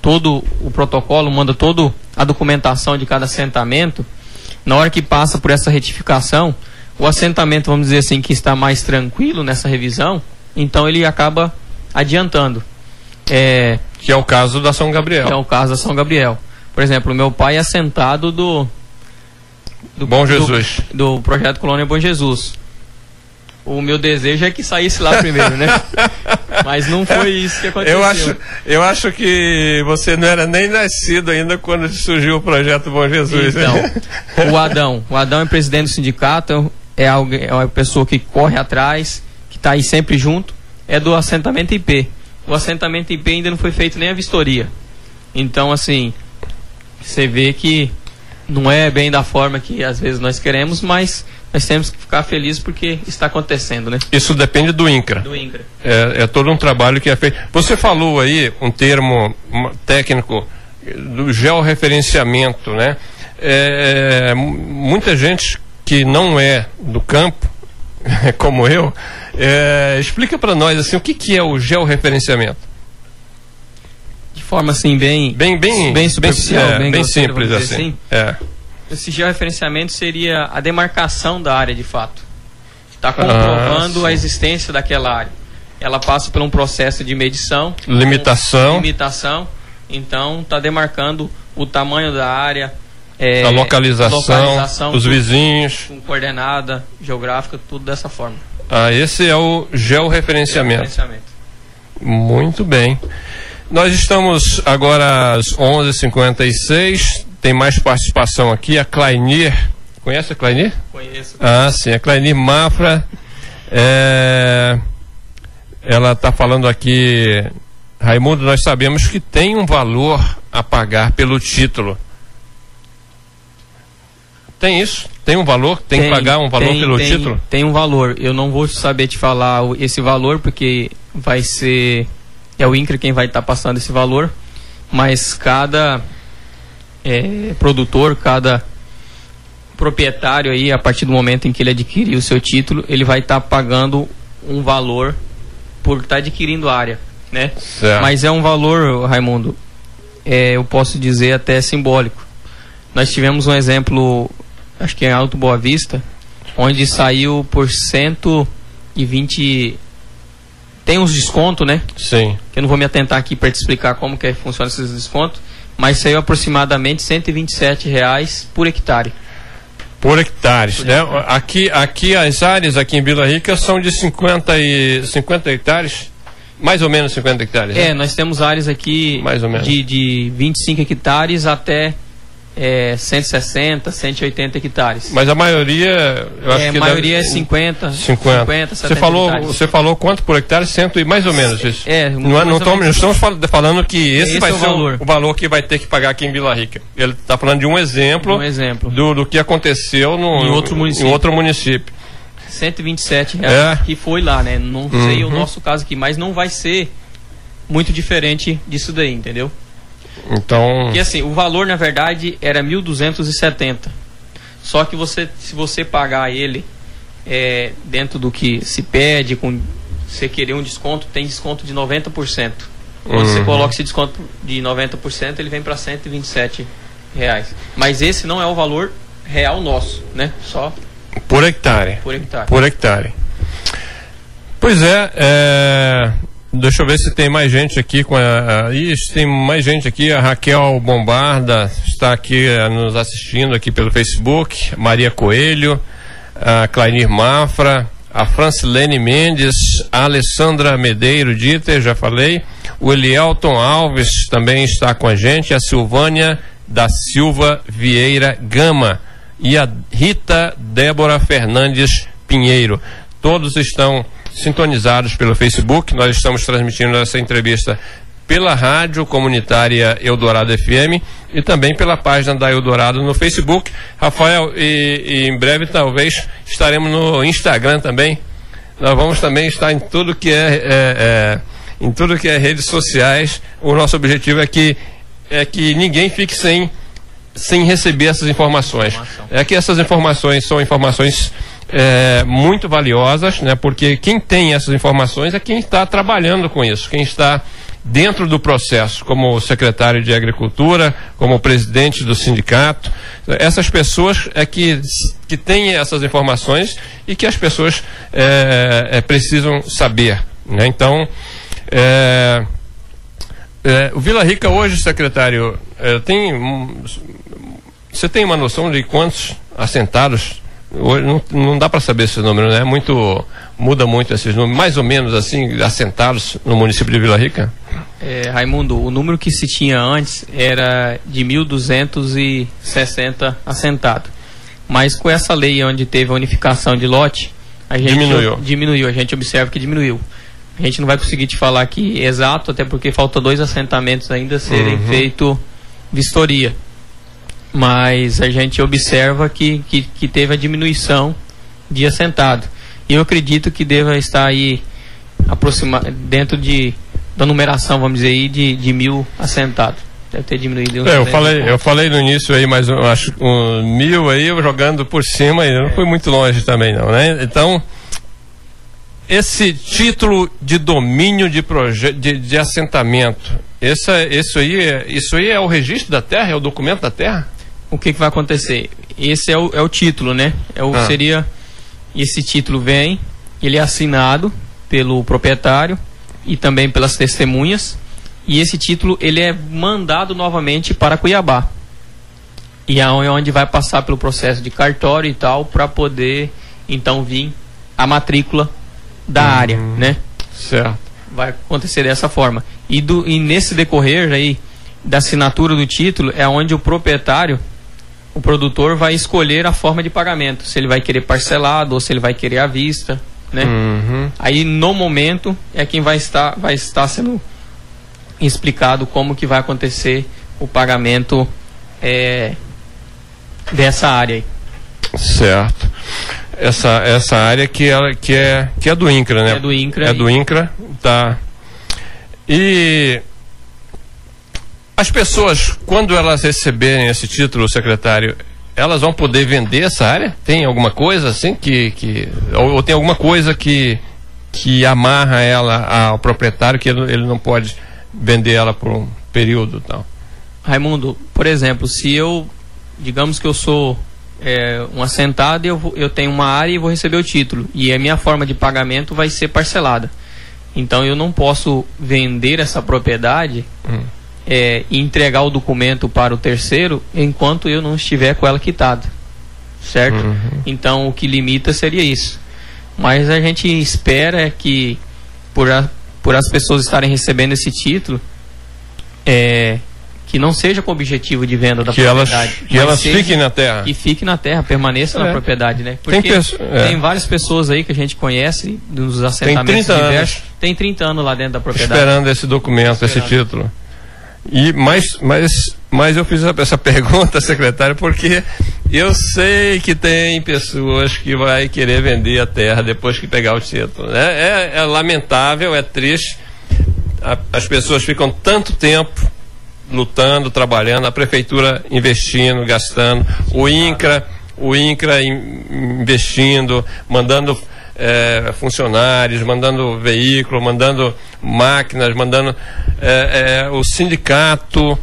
todo o protocolo, manda toda a documentação de cada assentamento, na hora que passa por essa retificação, o assentamento, vamos dizer assim, que está mais tranquilo nessa revisão, então ele acaba adiantando. É, que é o caso da São Gabriel. Que é o caso da São Gabriel. Por exemplo, meu pai é assentado do. do Bom Jesus. Do, do projeto Colônia Bom Jesus. O meu desejo é que saísse lá primeiro, né? Mas não foi isso que aconteceu. Eu acho, eu acho que você não era nem nascido ainda quando surgiu o projeto Bom Jesus. Então, o Adão. O Adão é presidente do sindicato, é, alguém, é uma pessoa que corre atrás, que está aí sempre junto, é do assentamento IP. O assentamento IP ainda não foi feito nem a vistoria. Então, assim, você vê que não é bem da forma que às vezes nós queremos, mas nós temos que ficar felizes porque está acontecendo, né? Isso depende do INCRA. Do INCRA. É, é todo um trabalho que é feito. Você falou aí um termo técnico do georreferenciamento, né? É, muita gente que não é do campo, como eu, é, explica para nós assim o que, que é o georreferenciamento de forma assim bem bem bem bem superficial, bem, é, bem, bem simples assim. assim. É. Esse georreferenciamento seria a demarcação da área de fato. Está comprovando ah, a existência daquela área. Ela passa por um processo de medição, limitação, limitação. Então está demarcando o tamanho da área, é, a localização, localização os tudo, vizinhos, com coordenada geográfica, tudo dessa forma. Ah, esse é o georreferenciamento. georreferenciamento. Muito bem. Nós estamos agora às 11h56. Tem mais participação aqui. A Clainir. Conhece a Clainir? Conheço. Ah, sim. A Clainir Mafra. É... Ela está falando aqui. Raimundo, nós sabemos que tem um valor a pagar pelo título. Tem isso? Tem um valor? Tem, tem que pagar um valor tem, pelo tem, título? Tem um valor. Eu não vou saber te falar esse valor porque vai ser é o INCRA quem vai estar tá passando esse valor, mas cada é, produtor, cada proprietário aí, a partir do momento em que ele adquirir o seu título, ele vai estar tá pagando um valor por estar tá adquirindo área, né? Certo. Mas é um valor, Raimundo, é, eu posso dizer até simbólico. Nós tivemos um exemplo, acho que em Alto Boa Vista, onde saiu por 120 tem uns descontos, né? Sim. Que eu não vou me atentar aqui para te explicar como que funciona esses descontos, mas saiu aproximadamente 127 reais por hectare. Por hectares, por né? Hectare. Aqui, aqui as áreas aqui em Vila Rica são de 50 e 50 hectares. Mais ou menos 50 hectares. É, né? nós temos áreas aqui Mais ou menos. De, de 25 hectares até é, 160, 180 hectares. Mas a maioria, eu acho é, que a maioria deve... é 50, 50, 50 você falou, hectares. Você falou quanto por hectare? Cento e mais ou menos isso. É, não, é, não, estamos, não estamos falando que esse, esse vai é o ser valor. O, o, valor que vai ter que pagar aqui em Vila Rica. Ele está falando de um exemplo, um exemplo. Do, do que aconteceu no, em outro município. Em outro município. 127 reais é. que foi lá, né? Não uhum. sei o nosso caso aqui, mas não vai ser muito diferente disso daí, entendeu? Então. E assim, o valor na verdade era 1.270. Só que você, se você pagar ele é, dentro do que se pede, com você querer um desconto, tem desconto de 90%. Quando uhum. você coloca esse desconto de 90%, ele vem para 127 reais. Mas esse não é o valor real nosso, né? Só por hectare. Por hectare. Por hectare. Pois é, é Deixa eu ver se tem mais gente aqui com a. a isso, tem mais gente aqui. A Raquel Bombarda está aqui a, eh, nos assistindo aqui pelo Facebook. Maria Coelho, a Clainir Mafra, a Francilene Mendes, a Alessandra Medeiro Dieter, já falei. O Elielton Alves também está com a gente. A Silvânia da Silva Vieira Gama. E a Rita Débora Fernandes Pinheiro. Todos estão sintonizados pelo Facebook. Nós estamos transmitindo essa entrevista pela rádio comunitária Eldorado FM e também pela página da Eldorado no Facebook. Rafael, e, e, em breve talvez estaremos no Instagram também. Nós vamos também estar em tudo que é, é, é em tudo que é redes sociais. O nosso objetivo é que é que ninguém fique sem sem receber essas informações. Informação. É que essas informações são informações é, muito valiosas, né? Porque quem tem essas informações é quem está trabalhando com isso, quem está dentro do processo, como secretário de Agricultura, como presidente do sindicato. Essas pessoas é que, que têm essas informações e que as pessoas é, é, precisam saber. Né? Então, é, é o Vila Rica hoje, secretário, é, tem. Você tem uma noção de quantos assentados Hoje não, não dá para saber esse número, né? Muito, muda muito esses números, mais ou menos assim, assentados no município de Vila Rica? É, Raimundo, o número que se tinha antes era de 1.260 assentados. Mas com essa lei onde teve a unificação de lote, a gente diminuiu. diminuiu, a gente observa que diminuiu. A gente não vai conseguir te falar aqui exato, até porque falta dois assentamentos ainda serem uhum. feito vistoria mas a gente observa que, que, que teve a diminuição de assentado. E eu acredito que deva estar aí aproxima, dentro de, da numeração, vamos dizer aí, de, de mil assentados. Deve ter diminuído. É, eu falei, eu falei no início aí, mas eu acho um mil aí jogando por cima e não fui muito longe também não, né? Então, esse título de domínio de, de, de assentamento, essa, isso, aí é, isso aí é o registro da terra, é o documento da terra? O que, que vai acontecer? Esse é o, é o título, né? É o, ah. Seria esse título vem, ele é assinado pelo proprietário e também pelas testemunhas e esse título ele é mandado novamente para Cuiabá e é onde vai passar pelo processo de cartório e tal para poder então vir a matrícula da hum, área, né? Certo. Vai acontecer dessa forma e, do, e nesse decorrer aí da assinatura do título é onde o proprietário o produtor vai escolher a forma de pagamento, se ele vai querer parcelado ou se ele vai querer à vista, né? Uhum. Aí no momento é quem vai estar vai estar sendo explicado como que vai acontecer o pagamento é, dessa área aí. Certo. Essa, essa área que, ela, que, é, que é do INCRA, né? É do INCRA. É do INCRA, tá. E as pessoas, quando elas receberem esse título, secretário, elas vão poder vender essa área? Tem alguma coisa assim que. que ou, ou tem alguma coisa que, que amarra ela ao proprietário que ele, ele não pode vender ela por um período tal? Raimundo, por exemplo, se eu. Digamos que eu sou é, um assentado e eu, eu tenho uma área e vou receber o título. E a minha forma de pagamento vai ser parcelada. Então eu não posso vender essa propriedade. Hum é, entregar o documento para o terceiro enquanto eu não estiver com ela quitada. Certo? Uhum. Então o que limita seria isso. Mas a gente espera que, por, a, por as pessoas estarem recebendo esse título, é, que não seja com o objetivo de venda da que propriedade. Elas, que elas fiquem na terra. Que fiquem na terra, permaneça é. na propriedade, né? Porque tem, é. tem, várias pessoas aí que a gente conhece, nos assentamentos tem diversos. Anos. Tem 30 anos lá dentro da propriedade. Esperando esse documento, Esperando. esse título. E, mas, mas, mas eu fiz essa pergunta, secretário, porque eu sei que tem pessoas que vai querer vender a terra depois que pegar o título. Né? É, é lamentável, é triste. A, as pessoas ficam tanto tempo lutando, trabalhando, a prefeitura investindo, gastando, o INCRA, o INCRA investindo, mandando é, funcionários, mandando veículo, mandando máquinas, mandando é, é, o sindicato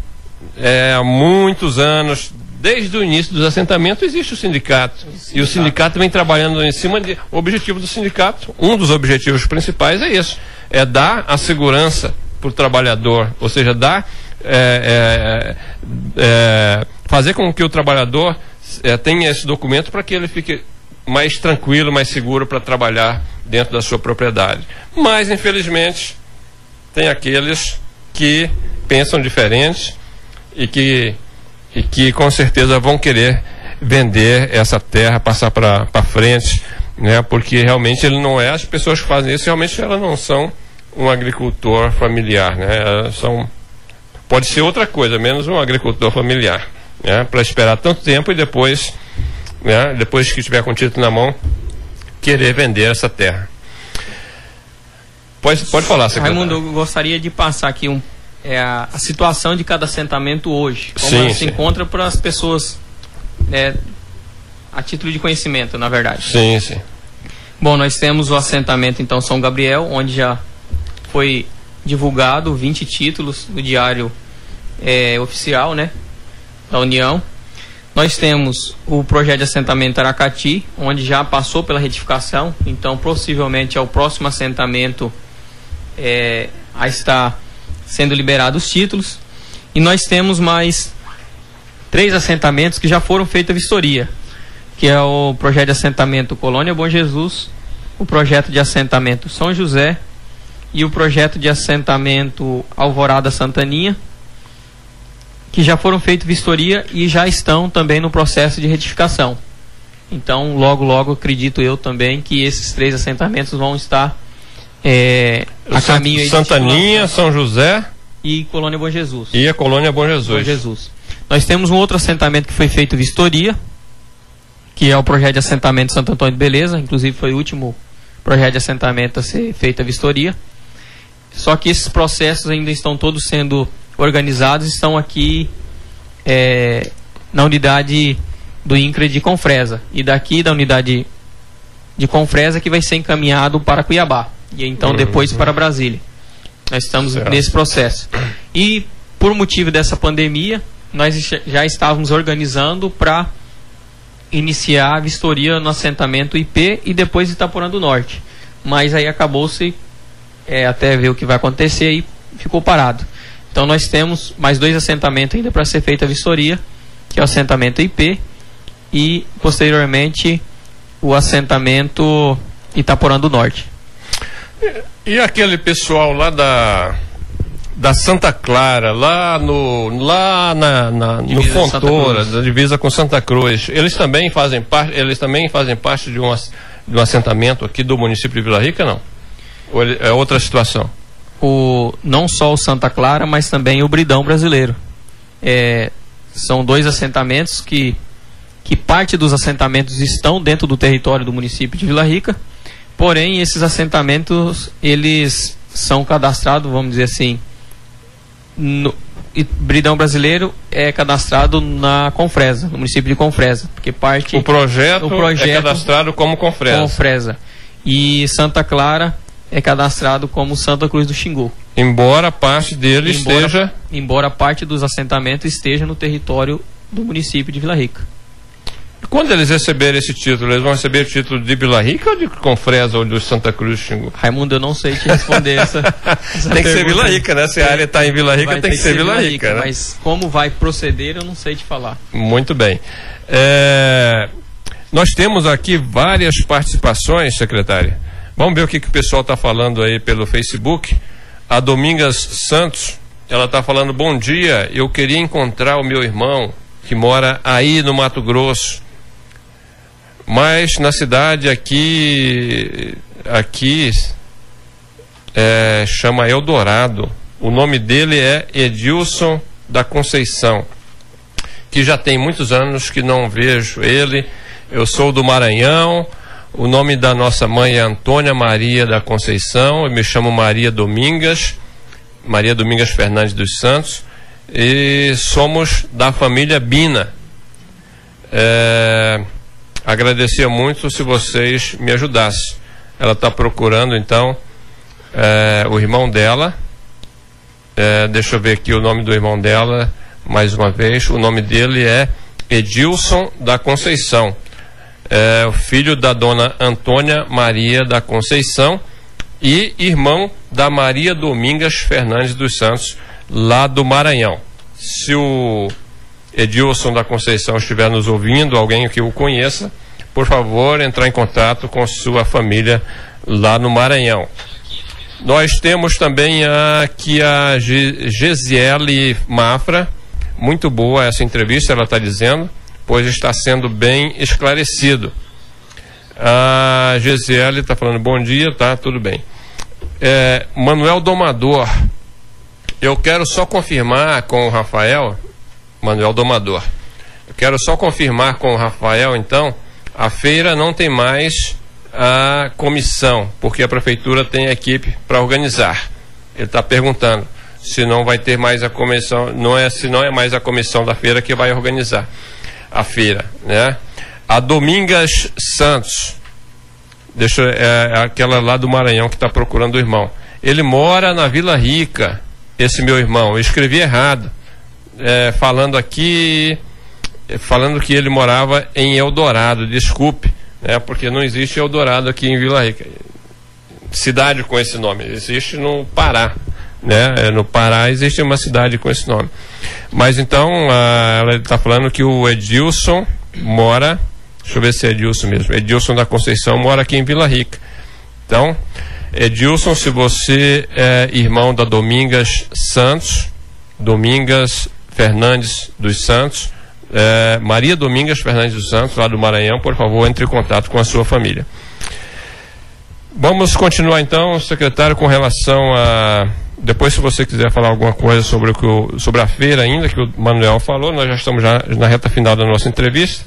é, há muitos anos, desde o início dos assentamentos existe o sindicato. o sindicato. E o sindicato vem trabalhando em cima de. O objetivo do sindicato, um dos objetivos principais é isso: é dar a segurança para o trabalhador, ou seja, dar. É, é, é, fazer com que o trabalhador tenha esse documento para que ele fique mais tranquilo, mais seguro para trabalhar dentro da sua propriedade. Mas, infelizmente, tem aqueles que pensam diferente e que, e que com certeza vão querer vender essa terra, passar para frente, né? porque realmente ele não é, as pessoas que fazem isso, realmente elas não são um agricultor familiar, né? São, pode ser outra coisa, menos um agricultor familiar, né? para esperar tanto tempo e depois né, depois que estiver com o título na mão, querer vender essa terra. Pode, pode falar, secretário. Raimundo, eu gostaria de passar aqui um, é a, situação de cada assentamento hoje. Como Sim, ela se sim. encontra para as pessoas é, a título de conhecimento, na verdade. Sim, sim. Bom, nós temos o assentamento então São Gabriel, onde já foi divulgado 20 títulos no diário é, oficial, né, da União. Nós temos o projeto de assentamento Aracati, onde já passou pela retificação, então possivelmente é o próximo assentamento é, a estar sendo liberados os títulos. E nós temos mais três assentamentos que já foram feitos a vistoria, que é o projeto de assentamento Colônia Bom Jesus, o projeto de assentamento São José e o projeto de assentamento Alvorada Santaninha, que já foram feitos vistoria e já estão também no processo de retificação. Então, logo, logo, acredito eu também que esses três assentamentos vão estar é, a caminho aí de Santaninha, São José e Colônia Bom Jesus. e a Colônia Bom Jesus. Bom Jesus. Nós temos um outro assentamento que foi feito vistoria, que é o projeto de assentamento Santo Antônio de Beleza, inclusive foi o último projeto de assentamento a ser feito a vistoria. Só que esses processos ainda estão todos sendo organizados, estão aqui é, na unidade do INCRE de Confresa. E daqui da unidade de Confresa que vai ser encaminhado para Cuiabá. E então depois para Brasília. Nós estamos Certo. nesse processo. E por motivo dessa pandemia, nós já- já estávamos organizando para iniciar a vistoria no assentamento IP e depois Itaporã do Norte. Mas aí acabou-se é, até ver o que vai acontecer e ficou parado. Então nós temos mais dois assentamentos ainda para ser feita a vistoria, que é o assentamento IP e posteriormente o assentamento Itaporã do Norte. E aquele pessoal lá da da Santa Clara, lá no lá na, na- no Fontoura, da divisa com Santa Cruz, eles também fazem parte, eles também fazem parte de um, de um assentamento aqui do município de Vila Rica, não? Ou ele- é outra situação? O não só o Santa Clara, mas também o Bridão brasileiro. É, são dois assentamentos que, que parte dos assentamentos estão dentro do território do município de Vila Rica, porém esses assentamentos eles são cadastrados, vamos dizer assim, no, Bridão brasileiro é cadastrado na Confresa, no município de Confresa, porque parte O projeto, O projeto- é cadastrado como Confresa. Confresa e Santa Clara é cadastrado como Santa Cruz do Xingu. Embora parte dele Embora- esteja embora parte dos assentamentos esteja no território do município de Vila Rica. Quando eles receberem esse título, eles vão receber o título de Vila Rica ou de Confresa ou de Santa Cruz do Xingu? Raimundo, eu não sei te responder essa. essa Tem que ser. Vila Rica, né? Se a área está em Vila Rica, tem ter que ser Vila Rica, né? Mas como vai proceder, eu não sei te falar. Muito bem. É, nós temos aqui várias participações, secretária. Vamos ver o que, que o pessoal está falando aí pelo Facebook. A Domingas Santos, ela está falando: Bom dia, eu queria encontrar o meu irmão que mora aí no Mato Grosso, mas na cidade aqui, aqui é, chama Eldorado. O nome dele é Edilson da Conceição que já tem muitos anos que não vejo ele. Eu sou do Maranhão. O nome da nossa mãe é Antônia Maria da Conceição. Eu me chamo Maria Domingas, Maria Domingas Fernandes dos Santos. E somos da família Bina. É, agradecia muito se vocês me ajudassem. Ela está procurando então é, o irmão dela. É, deixa eu ver aqui o nome do irmão dela mais uma vez. O nome dele é Edilson da Conceição. É o filho da dona Antônia Maria da Conceição e irmão da Maria Domingas Fernandes dos Santos, lá do Maranhão. Se o Edilson da Conceição estiver nos ouvindo, alguém que o conheça, por favor, entrar em contato com sua família lá no Maranhão. Nós temos também aqui a Ge- Gesiele Mafra. Muito boa essa entrevista, ela está dizendo, pois está sendo bem esclarecido. A Gesiele está falando bom dia, tá? Tudo bem. É, Manuel Domador, eu quero só confirmar com o Rafael, Manuel Domador, eu quero só confirmar com o Rafael, então, a feira não tem mais a comissão, porque a prefeitura tem a equipe para organizar. Ele está perguntando se não vai ter mais a comissão, não é se não é mais a comissão da feira que vai organizar a feira, né? A Domingas Santos, deixa é, é aquela lá do Maranhão que está procurando o irmão. Ele mora na Vila Rica, esse meu irmão. Eu escrevi errado, é, falando aqui, falando que ele morava em Eldorado. Desculpe, né? Porque não existe Eldorado aqui em Vila Rica. Cidade com esse nome existe no Pará né? É, no Pará existe uma cidade com esse nome. Mas então, a, ela está falando que o Edilson mora, deixa eu ver se é Edilson mesmo, Edilson da Conceição mora aqui em Vila Rica. Então, Edilson, se você é irmão da Domingas Santos, Domingas Fernandes dos Santos, é, Maria Domingas Fernandes dos Santos, lá do Maranhão, por favor, entre em contato com a sua família. Vamos continuar então, secretário, com relação a depois, se você quiser falar alguma coisa sobre, o que o, sobre a feira ainda, que o Manuel falou, nós já estamos já na reta final da nossa entrevista.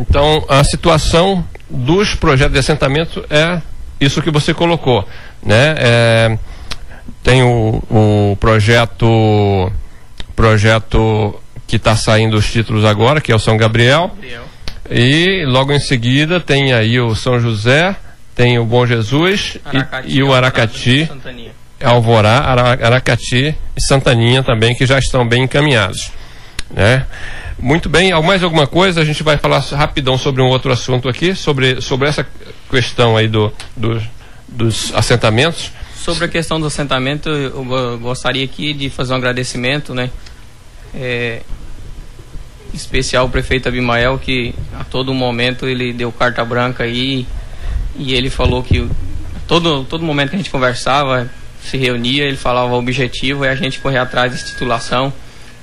Então, a situação dos projetos de assentamento é isso que você colocou. Né? É, tem o, o projeto, projeto que está saindo os títulos agora, que é o São Gabriel. Gabriel. E logo em seguida tem aí o São José, tem o Bom Jesus Aracati, e, e o Aracati. Alvorá, Aracati e Santaninha também, que já estão bem encaminhados. Né? Muito bem, mais alguma coisa? A gente vai falar rapidão sobre um outro assunto aqui, sobre, sobre essa questão aí do, do dos assentamentos. Sobre a questão do assentamento, eu gostaria aqui de fazer um agradecimento, né? É, especial ao prefeito Abimael, que a todo momento ele deu carta branca aí e ele falou que todo, todo momento que a gente conversava, se reunia, ele falava o objetivo é a gente correr atrás dessa titulação.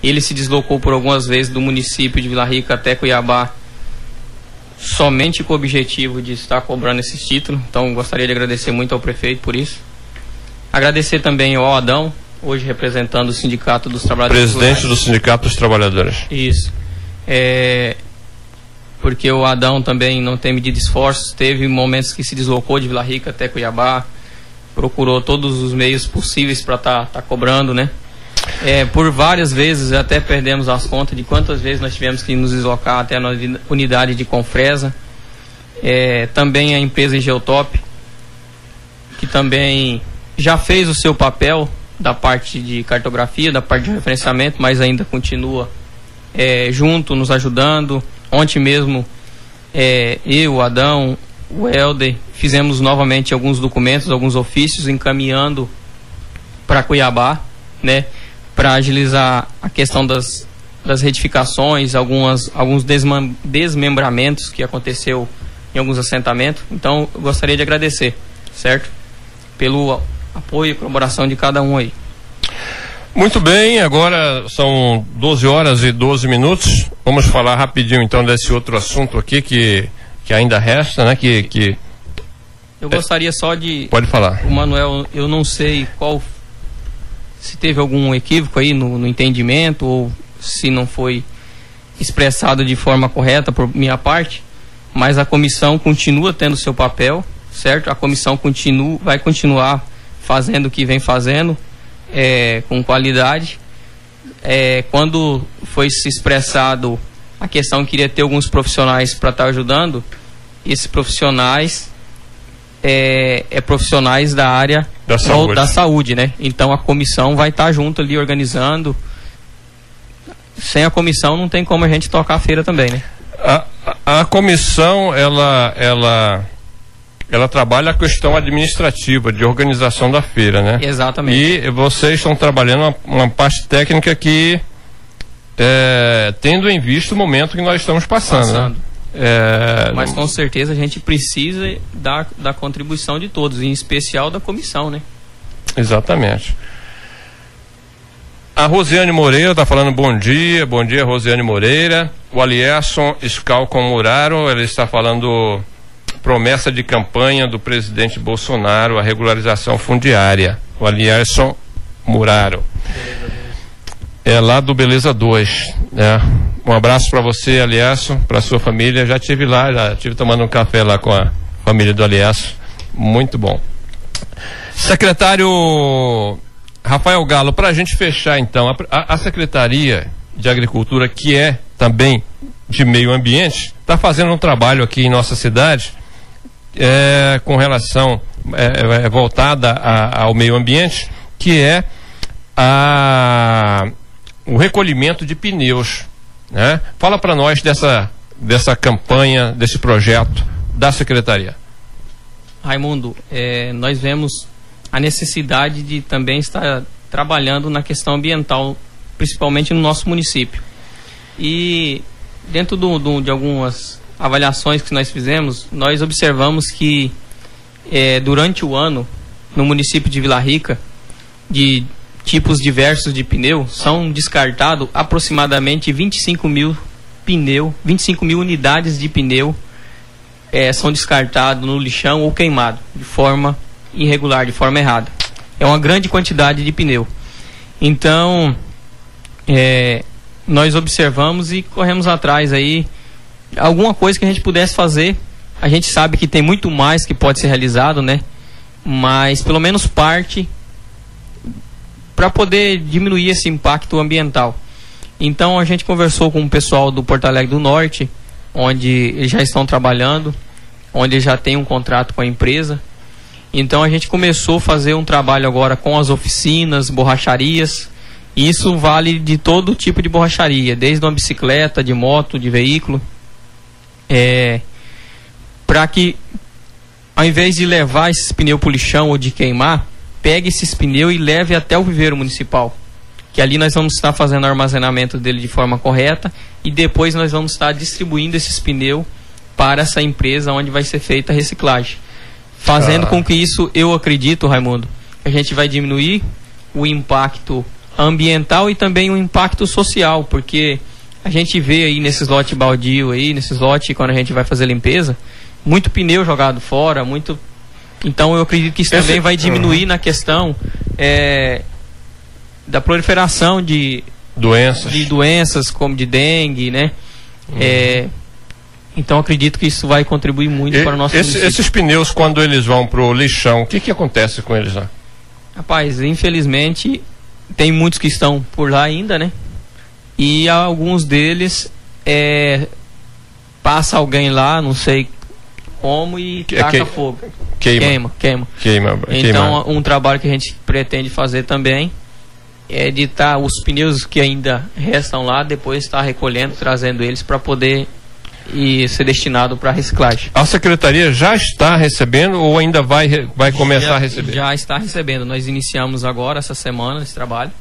Ele se deslocou por algumas vezes do município de Vila Rica até Cuiabá, somente com o objetivo de estar cobrando esse título. Então, gostaria de agradecer muito ao prefeito por isso. Agradecer também ao Adão, hoje representando o Sindicato dos Trabalhadores. Presidente do Sindicato dos Trabalhadores. Isso. É, porque o Adão também não tem medido esforços, teve momentos que se deslocou de Vila Rica até Cuiabá, procurou todos os meios possíveis para estar tá, tá cobrando, né? É, por várias vezes até perdemos as contas de quantas vezes nós tivemos que nos deslocar até a unidade de Confresa. É, também a empresa Geotop, que também já fez o seu papel da parte de cartografia, da parte de referenciamento, mas ainda continua é, junto, nos ajudando. Ontem mesmo, é, eu, Adão, o Helder, fizemos novamente alguns documentos, alguns ofícios encaminhando para Cuiabá, né, para agilizar a questão das, das retificações, algumas, alguns desmembramentos que aconteceu em alguns assentamentos. Então, eu gostaria de agradecer, certo? Pelo apoio e colaboração de cada um aí. Muito bem, agora são 12 horas e 12 minutos. Vamos falar rapidinho então desse outro assunto aqui que que ainda resta, né? Que, que eu gostaria só de. Pode falar. O Manuel, eu não sei qual. Se teve algum equívoco aí no, no entendimento ou se não foi expressado de forma correta por minha parte, mas a comissão continua tendo seu papel, certo? A comissão continua, vai continuar fazendo o que vem fazendo é, com qualidade. É, quando foi se expressado a questão queria ter alguns profissionais para estar tá ajudando. Esses profissionais é, é, profissionais da área da saúde. da saúde, né? Então a comissão vai estar tá junto ali organizando. Sem a comissão não tem como a gente tocar a feira também, né? A, a, a comissão ela ela ela trabalha a questão administrativa de organização da feira, né? Exatamente. E vocês estão trabalhando uma, uma parte técnica que é, tendo em vista o momento que nós estamos passando. Né? passando. Né? É, Mas com certeza a gente precisa da, da contribuição de todos, em especial da comissão, né? Exatamente. A Rosiane Moreira está falando bom dia, bom dia Rosiane Moreira. O Alierson Scalcon Muraro, ele está falando promessa de campanha do presidente Bolsonaro, a regularização fundiária. O Alierson Muraro. Beleza, é lá do Beleza 2. Né? Um abraço para você, Aliaço, para sua família. Já tive lá, já tive tomando um café lá com a família do Aliaço. Muito bom. Secretário Rafael Galo, para a gente fechar então, a, a, Secretaria de Agricultura, que é também de meio ambiente, está fazendo um trabalho aqui em nossa cidade é, com relação é, é, voltada a, ao meio ambiente, que é a, o recolhimento de pneus. Né? Fala para nós dessa, dessa campanha, desse projeto da Secretaria. Raimundo, é, nós vemos a necessidade de também estar trabalhando na questão ambiental, principalmente no nosso município. E dentro do, do, de algumas avaliações que nós fizemos, nós observamos que é, durante o ano, no município de Vila Rica, de tipos diversos de pneu, são descartados aproximadamente 25 mil pneu, 25 mil unidades de pneu é, são descartados no lixão ou queimado de forma irregular, de forma errada. É uma grande quantidade de pneu. Então, é, nós observamos e corremos atrás aí alguma coisa que a gente pudesse fazer. A gente sabe que tem muito mais que pode ser realizado, né? Mas pelo menos parte para poder diminuir esse impacto ambiental. Então a gente conversou com o pessoal do Porto Alegre do Norte, onde eles já estão trabalhando, onde já tem um contrato com a empresa. Então a gente começou a fazer um trabalho agora com as oficinas, borracharias. Isso vale de todo tipo de borracharia, desde uma bicicleta, de moto, de veículo. É, para que ao invés de levar esses pneus para o lixão ou de queimar, pegue esses pneus e leve até o viveiro municipal. Que ali nós vamos estar fazendo o armazenamento dele de forma correta e depois nós vamos estar distribuindo esses pneus para essa empresa onde vai ser feita a reciclagem. Fazendo ah. com que isso, eu acredito, Raimundo, a gente vai diminuir o impacto ambiental e também o impacto social, porque a gente vê aí nesses lotes baldio aí, nesses lotes quando a gente vai fazer limpeza, muito pneu jogado fora, muito então eu acredito que isso Esse... também vai diminuir uhum. na questão é, da proliferação de doenças, de doenças como de dengue, né? Uhum. É, então acredito que isso vai contribuir muito e, para o nosso esse, Esses pneus, quando eles vão para o lixão, o que, que acontece com eles lá? Rapaz, infelizmente tem muitos que estão por lá ainda, né? E alguns deles é, passa alguém lá, não sei como e que, taca que, fogo. Queima. Queima, queima. Queima. Então, um trabalho que a gente pretende fazer também é de estar tá, os pneus que ainda restam lá, depois estar recolhendo, trazendo eles para poder e ser destinado para reciclagem. A secretaria já está recebendo ou ainda vai, vai começar já, a receber? Já está recebendo. Nós iniciamos agora, essa semana, esse trabalho.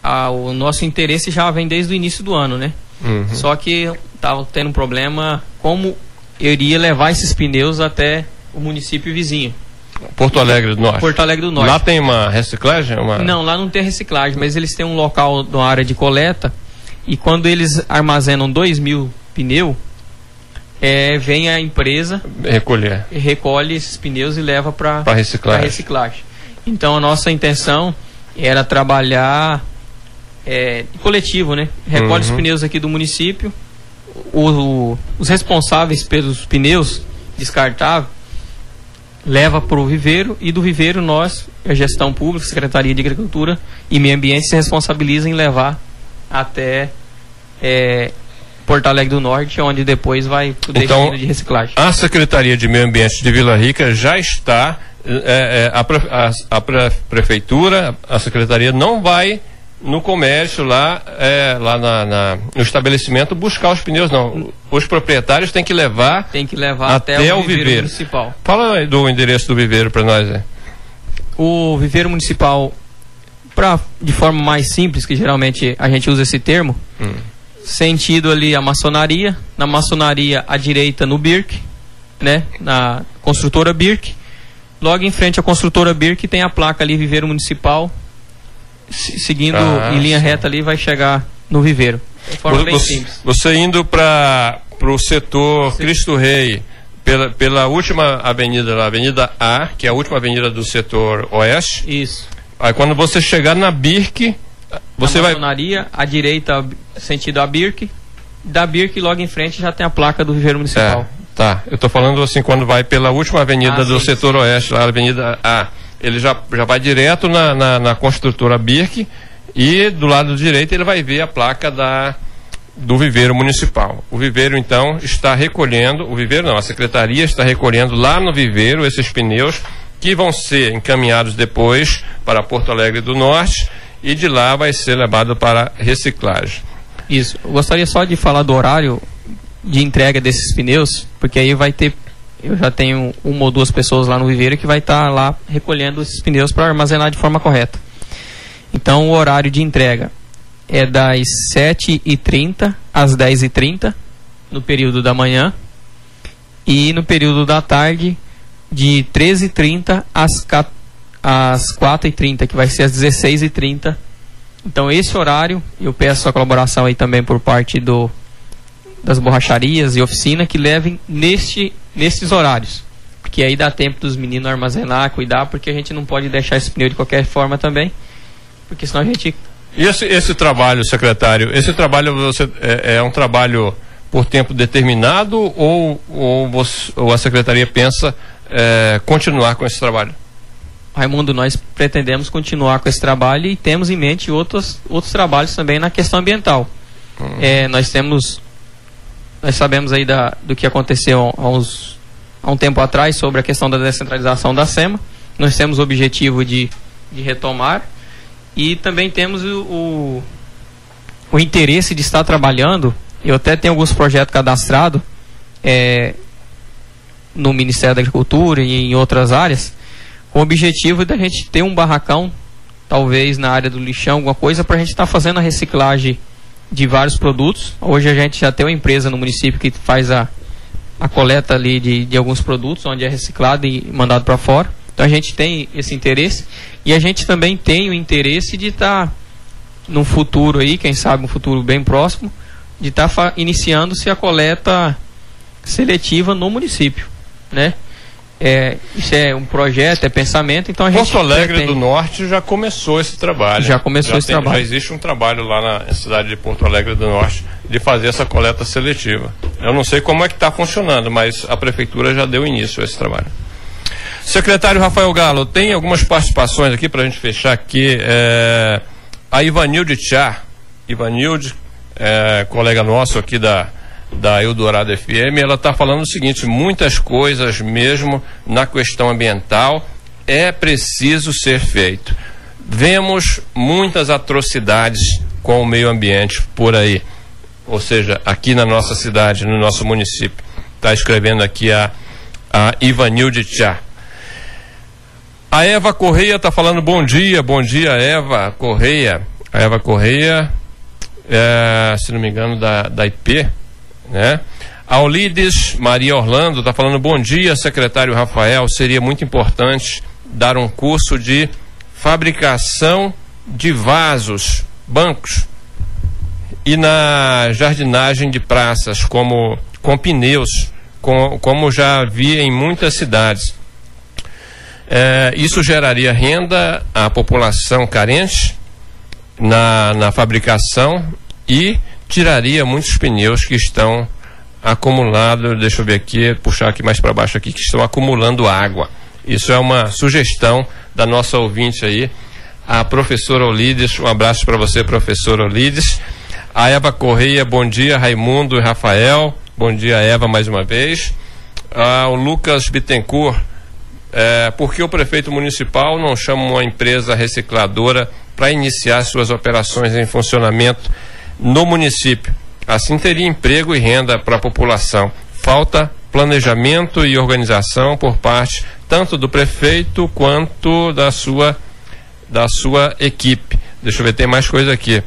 Ah, o nosso interesse já vem desde o início do ano, né? Uhum. Só que estava tendo um problema como eu iria levar esses pneus até o município vizinho. Porto Alegre do Norte. Porto Alegre do Norte. Lá tem uma reciclagem? Uma... Não, lá não tem reciclagem, mas eles têm um local, uma área de coleta, e quando eles armazenam 2 mil pneus, é, vem a empresa recolher recolhe esses pneus e leva para reciclagem. reciclagem. Então a nossa intenção era trabalhar é, coletivo, né? Recolhe uhum. os pneus aqui do município, o, o, os responsáveis pelos pneus descartáveis leva para o viveiro e do viveiro nós, a gestão pública, Secretaria de Agricultura e Meio Ambiente se responsabiliza em levar até é, Porto Alegre do Norte, onde depois vai o então, de reciclagem. A Secretaria de Meio Ambiente de Vila Rica já está, é, é, a, a, a, prefeitura, a secretaria não vai no comércio lá, é, lá na, na, no estabelecimento buscar os pneus, não. Os proprietários têm que levar, tem que levar até, até o, viveiro, viveiro, municipal. Fala do endereço do viveiro para nós. É. O viveiro municipal, pra, de forma mais simples, que geralmente a gente usa esse termo, hum sentido ali a maçonaria, na maçonaria à direita no Birk, né, na construtora Birk. Logo em frente à construtora Birk tem a placa ali Viveiro Municipal, seguindo ah, em linha sim. reta ali vai chegar no Viveiro. De forma você, bem simples. Você indo para o setor sim. Cristo Rei, pela, pela última avenida, a Avenida A, que é a última avenida do setor oeste. Isso. Aí quando você chegar na Birk, você vai à direita sentido a Birk, da Birk logo em frente já tem a placa do Viveiro Municipal. É, tá, eu estou falando assim quando vai pela última avenida ah, do sim, setor oeste, a Avenida A. ele já, já vai direto na, na, na construtora Birk e do lado direito ele vai ver a placa da, do viveiro municipal. O viveiro, então, está recolhendo, o viveiro não, a secretaria está recolhendo lá no viveiro esses pneus que vão ser encaminhados depois para Porto Alegre do Norte e de lá vai ser levado para reciclagem. Isso. Eu gostaria só de falar do horário de entrega desses pneus, porque aí vai ter eu já tenho uma ou duas pessoas lá no viveiro que vai estar tá lá recolhendo esses pneus para armazenar de forma correta. Então o horário de entrega é das 7h30 às 10h30 no período da manhã e no período da tarde de 13h30 às, às 4h30, que vai ser às 16h30. Então esse horário, eu peço a colaboração aí também por parte do, das borracharias e oficina que levem neste, nestes horários. Porque aí dá tempo dos meninos armazenar, cuidar, porque a gente não pode deixar esse pneu de qualquer forma também. Porque senão a gente e esse, esse trabalho, secretário, esse trabalho você, é, é um trabalho por tempo determinado ou, ou, você, ou a secretaria pensa é, continuar com esse trabalho? Raimundo, nós pretendemos continuar com esse trabalho e temos em mente outros, outros trabalhos também na questão ambiental. Hum. É, nós temos, nós sabemos aí da, do que aconteceu há, uns, há um tempo atrás sobre a questão da descentralização da SEMA. Nós temos o objetivo de, de retomar e também temos o, o, o interesse de estar trabalhando. Eu até tenho alguns projetos cadastrados é, no Ministério da Agricultura e em outras áreas, com o objetivo da gente ter um barracão, talvez na área do lixão, alguma coisa, para a gente estar tá fazendo a reciclagem de vários produtos. Hoje a gente já tem uma empresa no município que faz a, a coleta ali de, de alguns produtos, onde é reciclado e mandado para fora. Então a gente tem esse interesse e a gente também tem o interesse de estar tá, num futuro aí, quem sabe um futuro bem próximo, de estar tá iniciando-se a coleta seletiva no município, né? É, isso é um projeto, é pensamento, então a gente Porto Alegre do Norte já começou esse trabalho. Já começou já esse tem, trabalho. Já existe um trabalho lá na cidade de Porto Alegre do Norte de fazer essa coleta seletiva. Eu não sei como é que está funcionando, mas a prefeitura já deu início a esse trabalho. Secretário Rafael Galo, tem algumas participações aqui para a gente fechar aqui. É, a Ivanilde Tchá, Ivanilde, é, colega nosso aqui da, da Eldorado FM, ela está falando o seguinte: muitas coisas mesmo na questão ambiental é preciso ser feito. Vemos muitas atrocidades com o meio ambiente por aí, ou seja, aqui na nossa cidade, no nosso município. Está escrevendo aqui a, a Ivanilde Tchá. A Eva Correia está falando bom dia, bom dia, Eva Correia. A Eva Correia, é, se não me engano, da, da IP, né? Aulides Maria Orlando está falando bom dia, secretário Rafael. Seria muito importante dar um curso de fabricação de vasos, bancos e na jardinagem de praças, como com pneus, com, como já vi em muitas cidades. É, isso geraria renda à população carente na, na fabricação e tiraria muitos pneus que estão acumulados, deixa eu ver aqui, puxar aqui mais para baixo aqui, que estão acumulando água. Isso é uma sugestão da nossa ouvinte aí, a professora Olides. Um abraço para você, professora Olides. A Eva Correia, bom dia, Raimundo e Rafael. Bom dia, Eva, mais uma vez. Ah, o Lucas Bittencourt é, porque o prefeito municipal não chama uma empresa recicladora para iniciar suas operações em funcionamento no município. Assim teria emprego e renda para a população. Falta planejamento e organização por parte tanto do prefeito quanto da sua da sua equipe. Deixa eu ver, tem mais coisa aqui.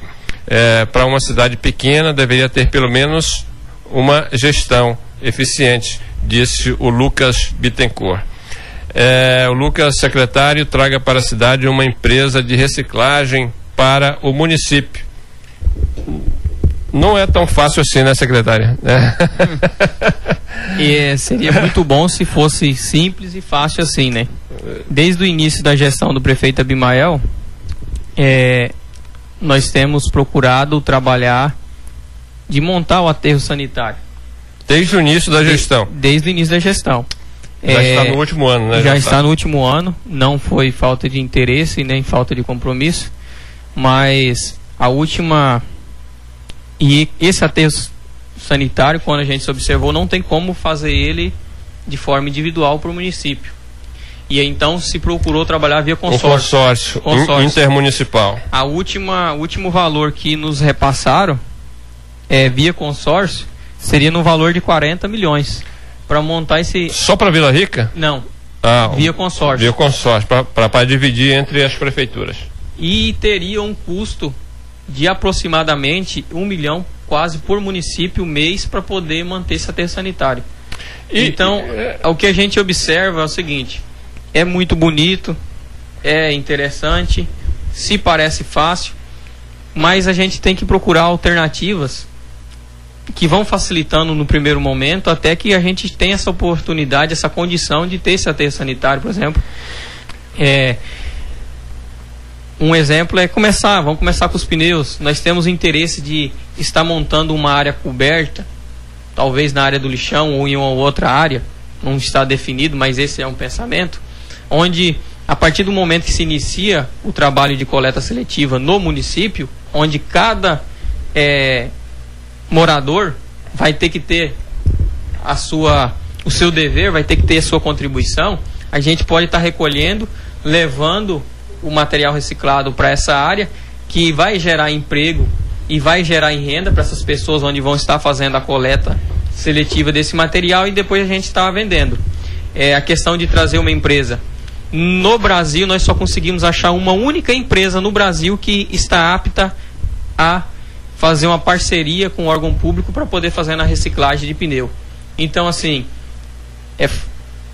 É, para uma cidade pequena deveria ter pelo menos uma gestão eficiente, disse o Lucas Bittencourt é, o Lucas, secretário, traga para a cidade uma empresa de reciclagem para o município. Não é tão fácil assim, né, secretária? É. é, seria muito bom se fosse simples e fácil assim, né? Desde o início da gestão do prefeito Abimael, é, nós temos procurado trabalhar de montar o aterro sanitário. Desde o início da gestão? De, desde o início da gestão. Já é, está no último ano, né? Já, já está. está no último ano. Não foi falta de interesse nem falta de compromisso, mas a última e esse aterro sanitário, quando a gente observou, não tem como fazer ele de forma individual para o município. E então se procurou trabalhar via consórcio. Consórcio, consórcio. intermunicipal. A última, último valor que nos repassaram é, via consórcio seria no valor de 40 milhões para montar esse. Só para Vila Rica? Não. Ah, via consórcio. Via consórcio, para dividir entre as prefeituras. E teria um custo de aproximadamente um milhão quase por município mês para poder manter esse aterro sanitário. E, então, é... o que a gente observa é o seguinte: é muito bonito, é interessante, se parece fácil, mas a gente tem que procurar alternativas que vão facilitando no primeiro momento até que a gente tenha essa oportunidade, essa condição de ter esse aterro sanitário, por exemplo. É, um exemplo é começar, vamos começar com os pneus. Nós temos interesse de estar montando uma área coberta, talvez na área do lixão ou em uma outra área, não está definido, mas esse é um pensamento, onde a partir do momento que se inicia o trabalho de coleta seletiva no município, onde cada é, morador vai ter que ter a sua, o seu dever, vai ter que ter a sua contribuição, a gente pode estar recolhendo, levando o material reciclado para essa área, que vai gerar emprego e vai gerar renda para essas pessoas onde vão estar fazendo a coleta seletiva desse material e depois a gente está vendendo. É a questão de trazer uma empresa. No Brasil, nós só conseguimos achar uma única empresa no Brasil que está apta a fazer uma parceria com o órgão público para poder fazer na reciclagem de pneu. Então, assim, é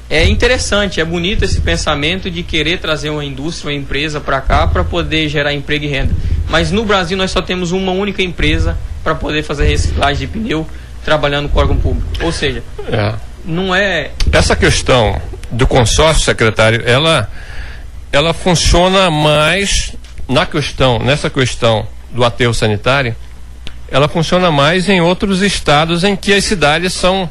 é interessante, é bonito esse pensamento de querer trazer uma indústria, uma empresa para cá para poder gerar emprego e renda. Mas no Brasil nós só temos uma única empresa para poder fazer reciclagem de pneu trabalhando com órgão público. Ou seja, é. não é. Essa questão do consórcio secretário, ela, ela funciona mais na questão, nessa questão do aterro sanitário, ela funciona mais em outros estados em que as cidades são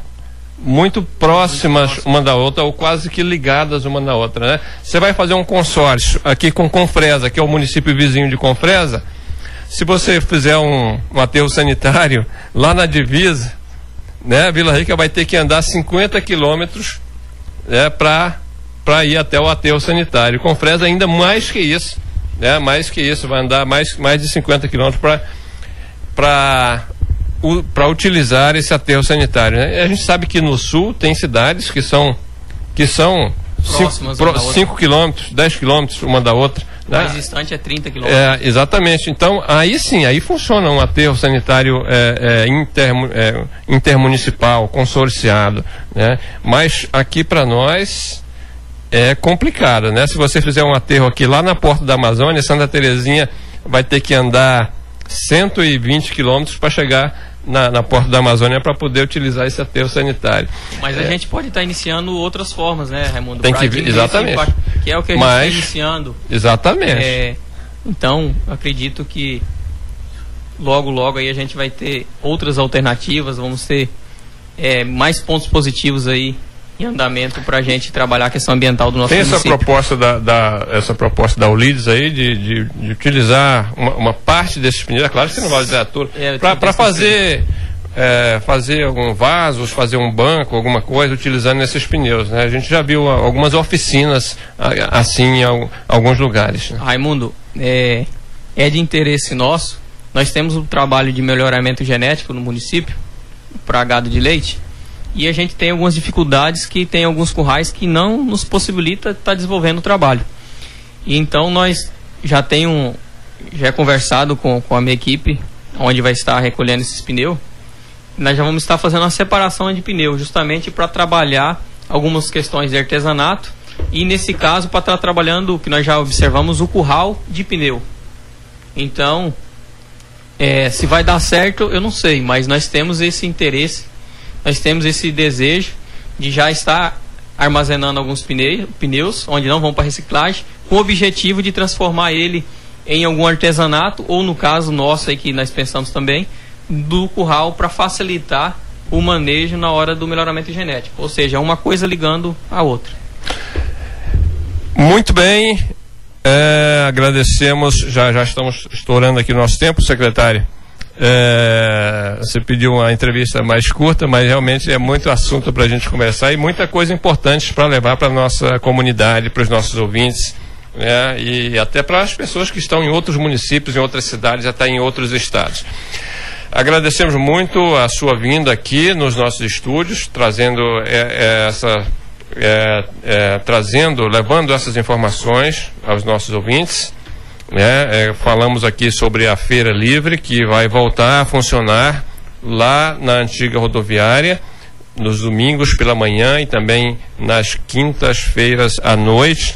muito próximas uma da outra ou quase que ligadas uma na outra, né? Você vai fazer um consórcio aqui com Confresa, que é o município vizinho de Confresa. Se você fizer um, um aterro sanitário lá na divisa, né, Vila Rica vai ter que andar 50 quilômetros né, para para ir até o aterro sanitário. Confresa ainda mais que isso, né? Mais que isso, vai andar mais mais de 50 quilômetros para para para utilizar esse aterro sanitário. Né? A gente sabe que no sul tem cidades que são que são 5 quilômetros, 10 quilômetros uma da outra. Né? mais distante é 30 quilômetros. É, exatamente. Então, aí sim, aí funciona um aterro sanitário é, é, inter, é, intermunicipal, consorciado. Né? Mas aqui para nós é complicado, né? Se você fizer um aterro aqui lá na porta da Amazônia, Santa Terezinha vai ter que andar 120 quilômetros para chegar na, na, porta da Amazônia para poder utilizar esse aterro sanitário. Mas a é. gente pode estar tá iniciando outras formas, né, Raimundo? Tem que exatamente. que é o que a gente está iniciando. Exatamente. É, então, acredito que logo, logo aí a gente vai ter outras alternativas, vamos ter é, mais pontos positivos aí em andamento para a gente trabalhar a questão ambiental do nosso Tem município. essa proposta da, da, essa proposta da Ulides aí de, de, de utilizar uma, uma, parte desses pneus, é claro que você não vai usar tudo, é, para fazer é, fazer algum vasos, fazer um banco, alguma coisa utilizando esses pneus. Né? A gente já viu algumas oficinas assim em alguns lugares. Né? Raimundo, é, é de interesse nosso. Nós temos um trabalho de melhoramento genético no município para gado de leite e a gente tem algumas dificuldades que tem alguns currais que não nos possibilita estar tá desenvolvendo o trabalho. E então nós já tem um já é conversado com, com a minha equipe onde vai estar recolhendo esses pneus. Nós já vamos estar fazendo uma separação de pneu justamente para trabalhar algumas questões de artesanato e nesse caso para estar trabalhando o que nós já observamos o curral de pneu. Então, é, se vai dar certo, eu não sei, mas nós temos esse interesse nós temos esse desejo de já estar armazenando alguns pneus, onde não vão para reciclagem, com o objetivo de transformar ele em algum artesanato, ou no caso nosso aí que nós pensamos também, do curral para facilitar o manejo na hora do melhoramento genético, ou seja, uma coisa ligando a outra. Muito bem, é, agradecemos, já, já estamos estourando aqui o nosso tempo, secretário. É, você pediu uma entrevista mais curta, mas realmente é muito assunto para a gente conversar e muita coisa importante para levar para a nossa comunidade, para os nossos ouvintes, né, e até para as pessoas que estão em outros municípios, em outras cidades, até em outros estados. Agradecemos muito a sua vinda aqui nos nossos estúdios, trazendo é, é, essa. É, é, trazendo, levando essas informações aos nossos ouvintes. Né? É, falamos aqui sobre a Feira Livre, que vai voltar a funcionar lá na antiga rodoviária, nos domingos pela manhã e também nas quintas-feiras à noite.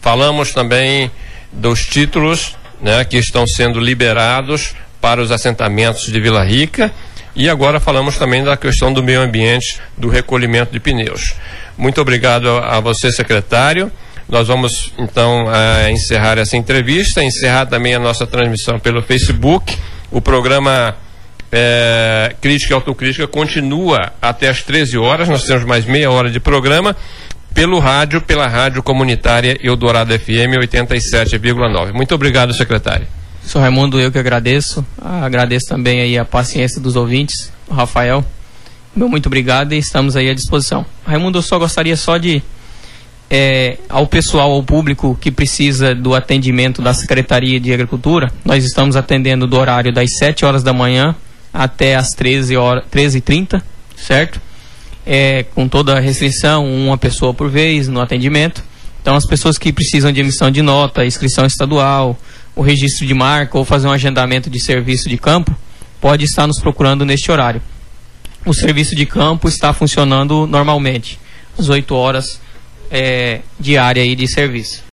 Falamos também dos títulos né, que estão sendo liberados para os assentamentos de Vila Rica. E agora falamos também da questão do meio ambiente, do recolhimento de pneus. Muito obrigado a você, secretário. Nós vamos então uh, encerrar essa entrevista, encerrar também a nossa transmissão pelo Facebook. O programa é, Crítica e Autocrítica continua até às 13 horas. Nós temos mais meia hora de programa pelo rádio, pela rádio comunitária Eldorado FM 87,9. Muito obrigado, secretário. Sou Raimundo, eu que agradeço. Agradeço também aí a paciência dos ouvintes, Rafael. Meu muito obrigado e estamos aí à disposição. Raimundo, eu só gostaria só de é, ao pessoal, ao público que precisa do atendimento da Secretaria de Agricultura, nós estamos atendendo do horário das 7 horas da manhã até as 13 horas, 13h30, certo? É, com toda a restrição, uma pessoa por vez no atendimento. Então, as pessoas que precisam de emissão de nota, inscrição estadual, o registro de marca ou fazer um agendamento de serviço de campo, pode estar nos procurando neste horário. O serviço de campo está funcionando normalmente, às 8 horas é, diária aí de serviço.